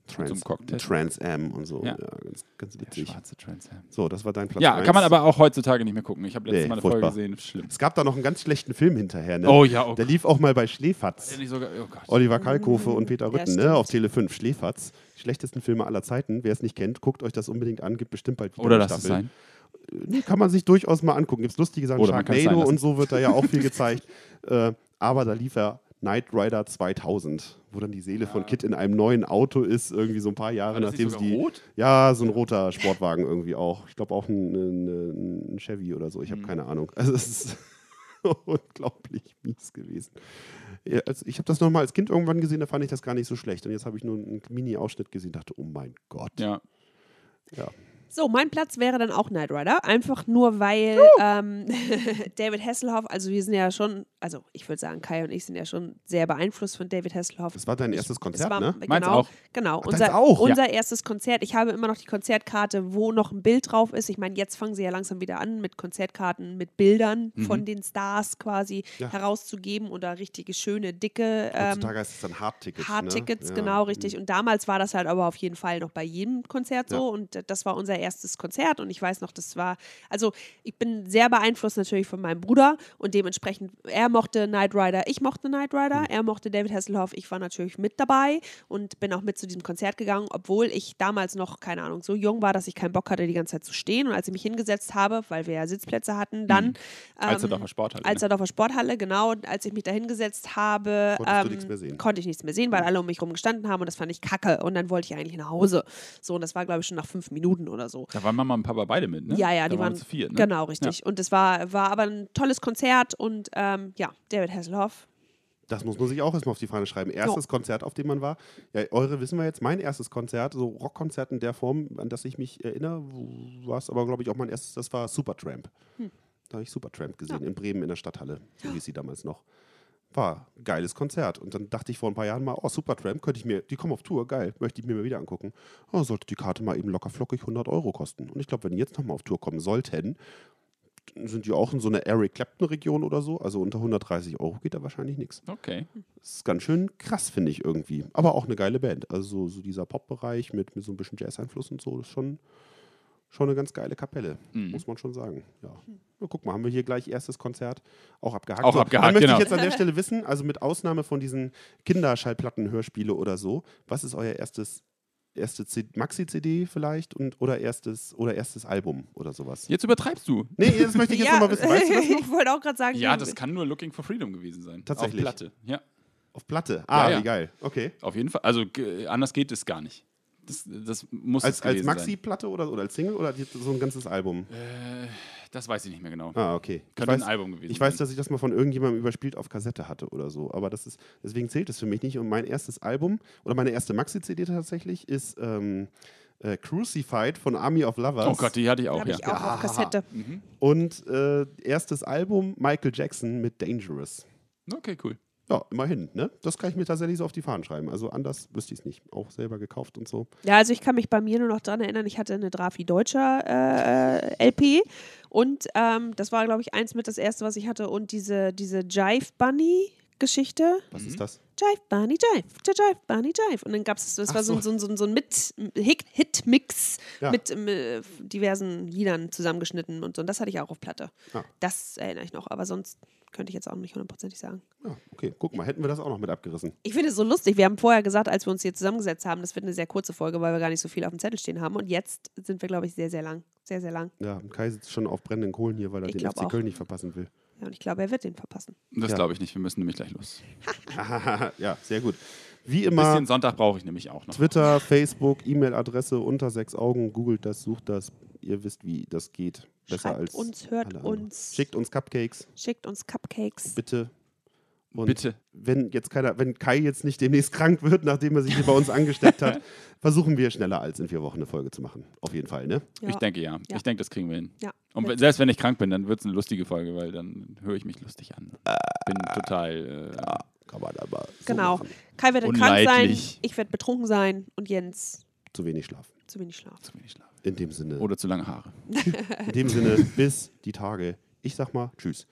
Trans, zum Cocktail. Trans Am und so. Ja, Ja. ganz, ganz Der witzig. schwarze Trans Am. So, das war dein Platz. Ja, eins. kann man aber auch heutzutage nicht mehr gucken. Ich habe letztes Nee, Mal eine furchtbar. Folge gesehen. Schlimm. Es gab da noch einen ganz schlechten Film hinterher, ne? Oh ja, oh Der Gott. lief auch mal bei Schläfatz. Der nicht sogar, oh Gott. Oliver Kalkofe und Peter Ja, Rütten, ne? stimmt. Auf Tele 5, Schläfatz. Die schlechtesten Filme aller Zeiten. Wer es nicht kennt, guckt euch das unbedingt an. Gibt bestimmt bald wieder Oder lass es Staffel. sein. Nee, kann man sich durchaus mal angucken. Gibt es lustige Sachen. Oder sein Sharknado und so wird da ja auch viel *laughs* gezeigt. Äh, aber da lief er Knight Rider 2000, wo dann die Seele von Kit in einem neuen Auto ist, irgendwie so ein paar Jahre nachdem sie die. rot? Ja, so ein roter Sportwagen irgendwie auch. Ich glaube auch ein, ein, ein Chevy oder so. Ich habe Mhm. keine Ahnung. *laughs* Also es ist *laughs* unglaublich mies gewesen. Ja, also ich habe das nochmal als Kind irgendwann gesehen, da fand ich das gar nicht so schlecht. Und jetzt habe ich nur einen Mini-Ausschnitt gesehen, dachte, oh mein Gott. Ja. Ja. So, mein Platz wäre dann auch Knight Rider. Einfach nur, weil ähm, *laughs* David Hasselhoff, also wir sind ja schon, also ich würde sagen, Kai und ich sind ja schon sehr beeinflusst von David Hasselhoff. Das war dein erstes Es Konzert, war, ne? Meins Genau, auch. genau. deins unser auch? unser erstes Konzert. Ich habe immer noch die Konzertkarte, wo noch ein Bild drauf ist. Ich meine, jetzt fangen sie ja langsam wieder an mit Konzertkarten, mit Bildern Mhm. von den Stars quasi Ja. herauszugeben oder richtige schöne, dicke ähm, Heutzutage heißt es dann Hardtickets. Hardtickets, ne? genau, richtig. Und damals war das halt aber auf jeden Fall noch bei jedem Konzert so. Ja. Und das war unser erstes Konzert. Und ich weiß noch, das war, also ich bin sehr beeinflusst natürlich von meinem Bruder. Und dementsprechend, er mochte Knight Rider, ich mochte Knight Rider, Mhm. er mochte David Hasselhoff, ich war natürlich mit dabei und bin auch mit zu diesem Konzert gegangen, obwohl ich damals noch, keine Ahnung, so jung war, dass ich keinen Bock hatte, die ganze Zeit zu stehen. Und als ich mich hingesetzt habe, weil wir ja Sitzplätze hatten, dann. Mhm. Alsterdorfer Sporthalle, ne? Alsterdorfer Sporthalle, genau. Und als ich mich da hingesetzt habe, ähm, konnte ich nichts mehr sehen, weil alle um mich rum gestanden haben und das fand ich kacke. Und dann wollte ich eigentlich nach Hause. So, und das war, glaube ich, schon nach fünf Minuten oder so. Da waren Mama und Papa beide mit, ne? Ja, ja, da die waren zu viert, ne? Genau, richtig. Und es war, war aber ein tolles Konzert und ähm, ja, David Hasselhoff. Das muss man sich auch erstmal auf die Fahne schreiben. Erstes Konzert, auf dem man war. Ja, eure wissen wir jetzt. Mein erstes Konzert, so Rockkonzert in der Form, an das ich mich erinnere, war es aber, glaube ich, auch mein erstes, das war Supertramp. Hm. Da habe ich Supertramp gesehen, in Bremen in der Stadthalle. So hieß sie damals noch. War ein geiles Konzert. Und dann dachte ich vor ein paar Jahren mal, oh, Supertramp, könnte ich mir, die kommen auf Tour, geil, möchte ich mir mal wieder angucken. Oh, sollte die Karte mal eben locker flockig 100 Euro kosten. Und ich glaube, wenn die jetzt nochmal auf Tour kommen sollten, sind die auch in so einer Eric Clapton-Region oder so. Also unter 130 Euro geht da wahrscheinlich nichts. Okay. Das ist ganz schön krass, finde ich irgendwie. Aber auch eine geile Band. Also so, dieser Pop-Bereich mit, mit so ein bisschen Jazz-Einfluss und so, das ist schon, schon eine ganz geile Kapelle, Mhm. muss man schon sagen. Ja. Na, guck mal, haben wir hier gleich erstes Konzert auch abgehakt. Auch so, abgehakt, Dann möchte genau. ich jetzt an der Stelle wissen, also mit Ausnahme von diesen Kinderschallplatten-Hörspiele oder so, was ist euer erstes erste Maxi-CD vielleicht und oder erstes oder erstes Album oder sowas? Jetzt übertreibst du. Nee, das möchte ich jetzt *laughs* ja, nochmal wissen. Weißt du das noch? *laughs* ich wollte auch gerade sagen, Ja, das kann nur Looking for Freedom gewesen sein. Tatsächlich. Auf Platte. Ja, Auf Platte. Ah, ja. wie geil. Okay. auf jeden Fall. Also anders geht es gar nicht. Das, das muss Als, als Maxi-Platte oder, oder als Single oder so ein ganzes Album? Äh, das weiß ich nicht mehr genau. Ah, okay. Ich Könnte weiß, ein Album gewesen ich weiß, sein. dass ich das mal von irgendjemandem überspielt auf Kassette hatte oder so. Aber das ist, deswegen zählt es für mich nicht. Und mein erstes Album oder meine erste Maxi-CD tatsächlich ist ähm, äh, Crucified von Army of Lovers. Oh Gott, die hatte ich auch, ja. ich auch auf Kassette. Und äh, erstes Album Michael Jackson mit Dangerous. Okay, cool. Ja, immerhin, ne? Das kann ich mir tatsächlich so auf die Fahnen schreiben. Also anders wüsste ich es nicht. Auch selber gekauft und so. Ja, also ich kann mich bei mir nur noch daran erinnern, ich hatte eine Drafi Deutscher äh, LP und ähm, das war, glaube ich, eins mit das erste, was ich hatte und diese, diese Jive Bunny Geschichte. Was Mhm. ist das? Jive Bunny Jive, Jive Bunny Jive. Und dann gab es, das Ach war so, so. so, so, so ein Mit- Hit- Hit-Mix Ja. mit ähm, äh, diversen Liedern zusammengeschnitten und so. Und das hatte ich auch auf Platte. Ah. Das erinnere ich noch, aber sonst könnte ich jetzt auch nicht hundertprozentig sagen. Ja, okay. Guck mal, hätten wir das auch noch mit abgerissen. Ich finde es so lustig. Wir haben vorher gesagt, als wir uns hier zusammengesetzt haben, das wird eine sehr kurze Folge, weil wir gar nicht so viel auf dem Zettel stehen haben. Und jetzt sind wir, glaube ich, sehr, sehr lang. Sehr, sehr lang. Ja, und Kai sitzt schon auf brennenden Kohlen hier, weil er Ich den FC auch. Köln nicht verpassen will. Ja, und ich glaube, er wird den verpassen. Das Ja. glaube ich nicht. Wir müssen nämlich gleich los. *laughs* ja, sehr gut. Wie Ein immer, bisschen Sonntag brauche ich nämlich auch noch. Twitter, Facebook, E-Mail-Adresse unter sechs Augen. Googelt das, sucht das. Ihr wisst, wie das geht. Besser Schreibt als uns, hört uns. Schickt uns Cupcakes, Schickt uns Cupcakes. bitte. Und Bitte. wenn jetzt keiner, wenn Kai jetzt nicht demnächst *laughs* krank wird, nachdem er sich hier bei uns angesteckt hat, *laughs* versuchen wir schneller als in vier Wochen eine Folge zu machen. Auf jeden Fall, ne? Ja. Ich denke ja. Ja. Ich denke, das kriegen wir hin. Ja. Und wenn- selbst wenn ich krank bin, dann wird es eine lustige Folge, weil dann höre ich mich lustig an. Bin total. Äh, Kann man aber so Genau. machen. Kai wird dann krank sein, ich werde betrunken sein und Jens Zu wenig schlafen. zu wenig schlafen. zu wenig Schlaf. In dem Sinne. Oder zu lange Haare. *laughs* In dem Sinne, bis die Tage. Ich sag mal Tschüss.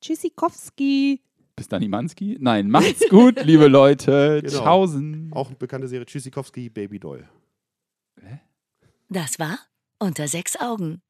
Tschüssikowski. Bis dann, Imanski. Nein, macht's gut, *laughs* liebe Leute. Genau. Tschaußen. Auch eine bekannte Serie Tschüssikowski, Baby Doll. Das war Unter sechs Augen.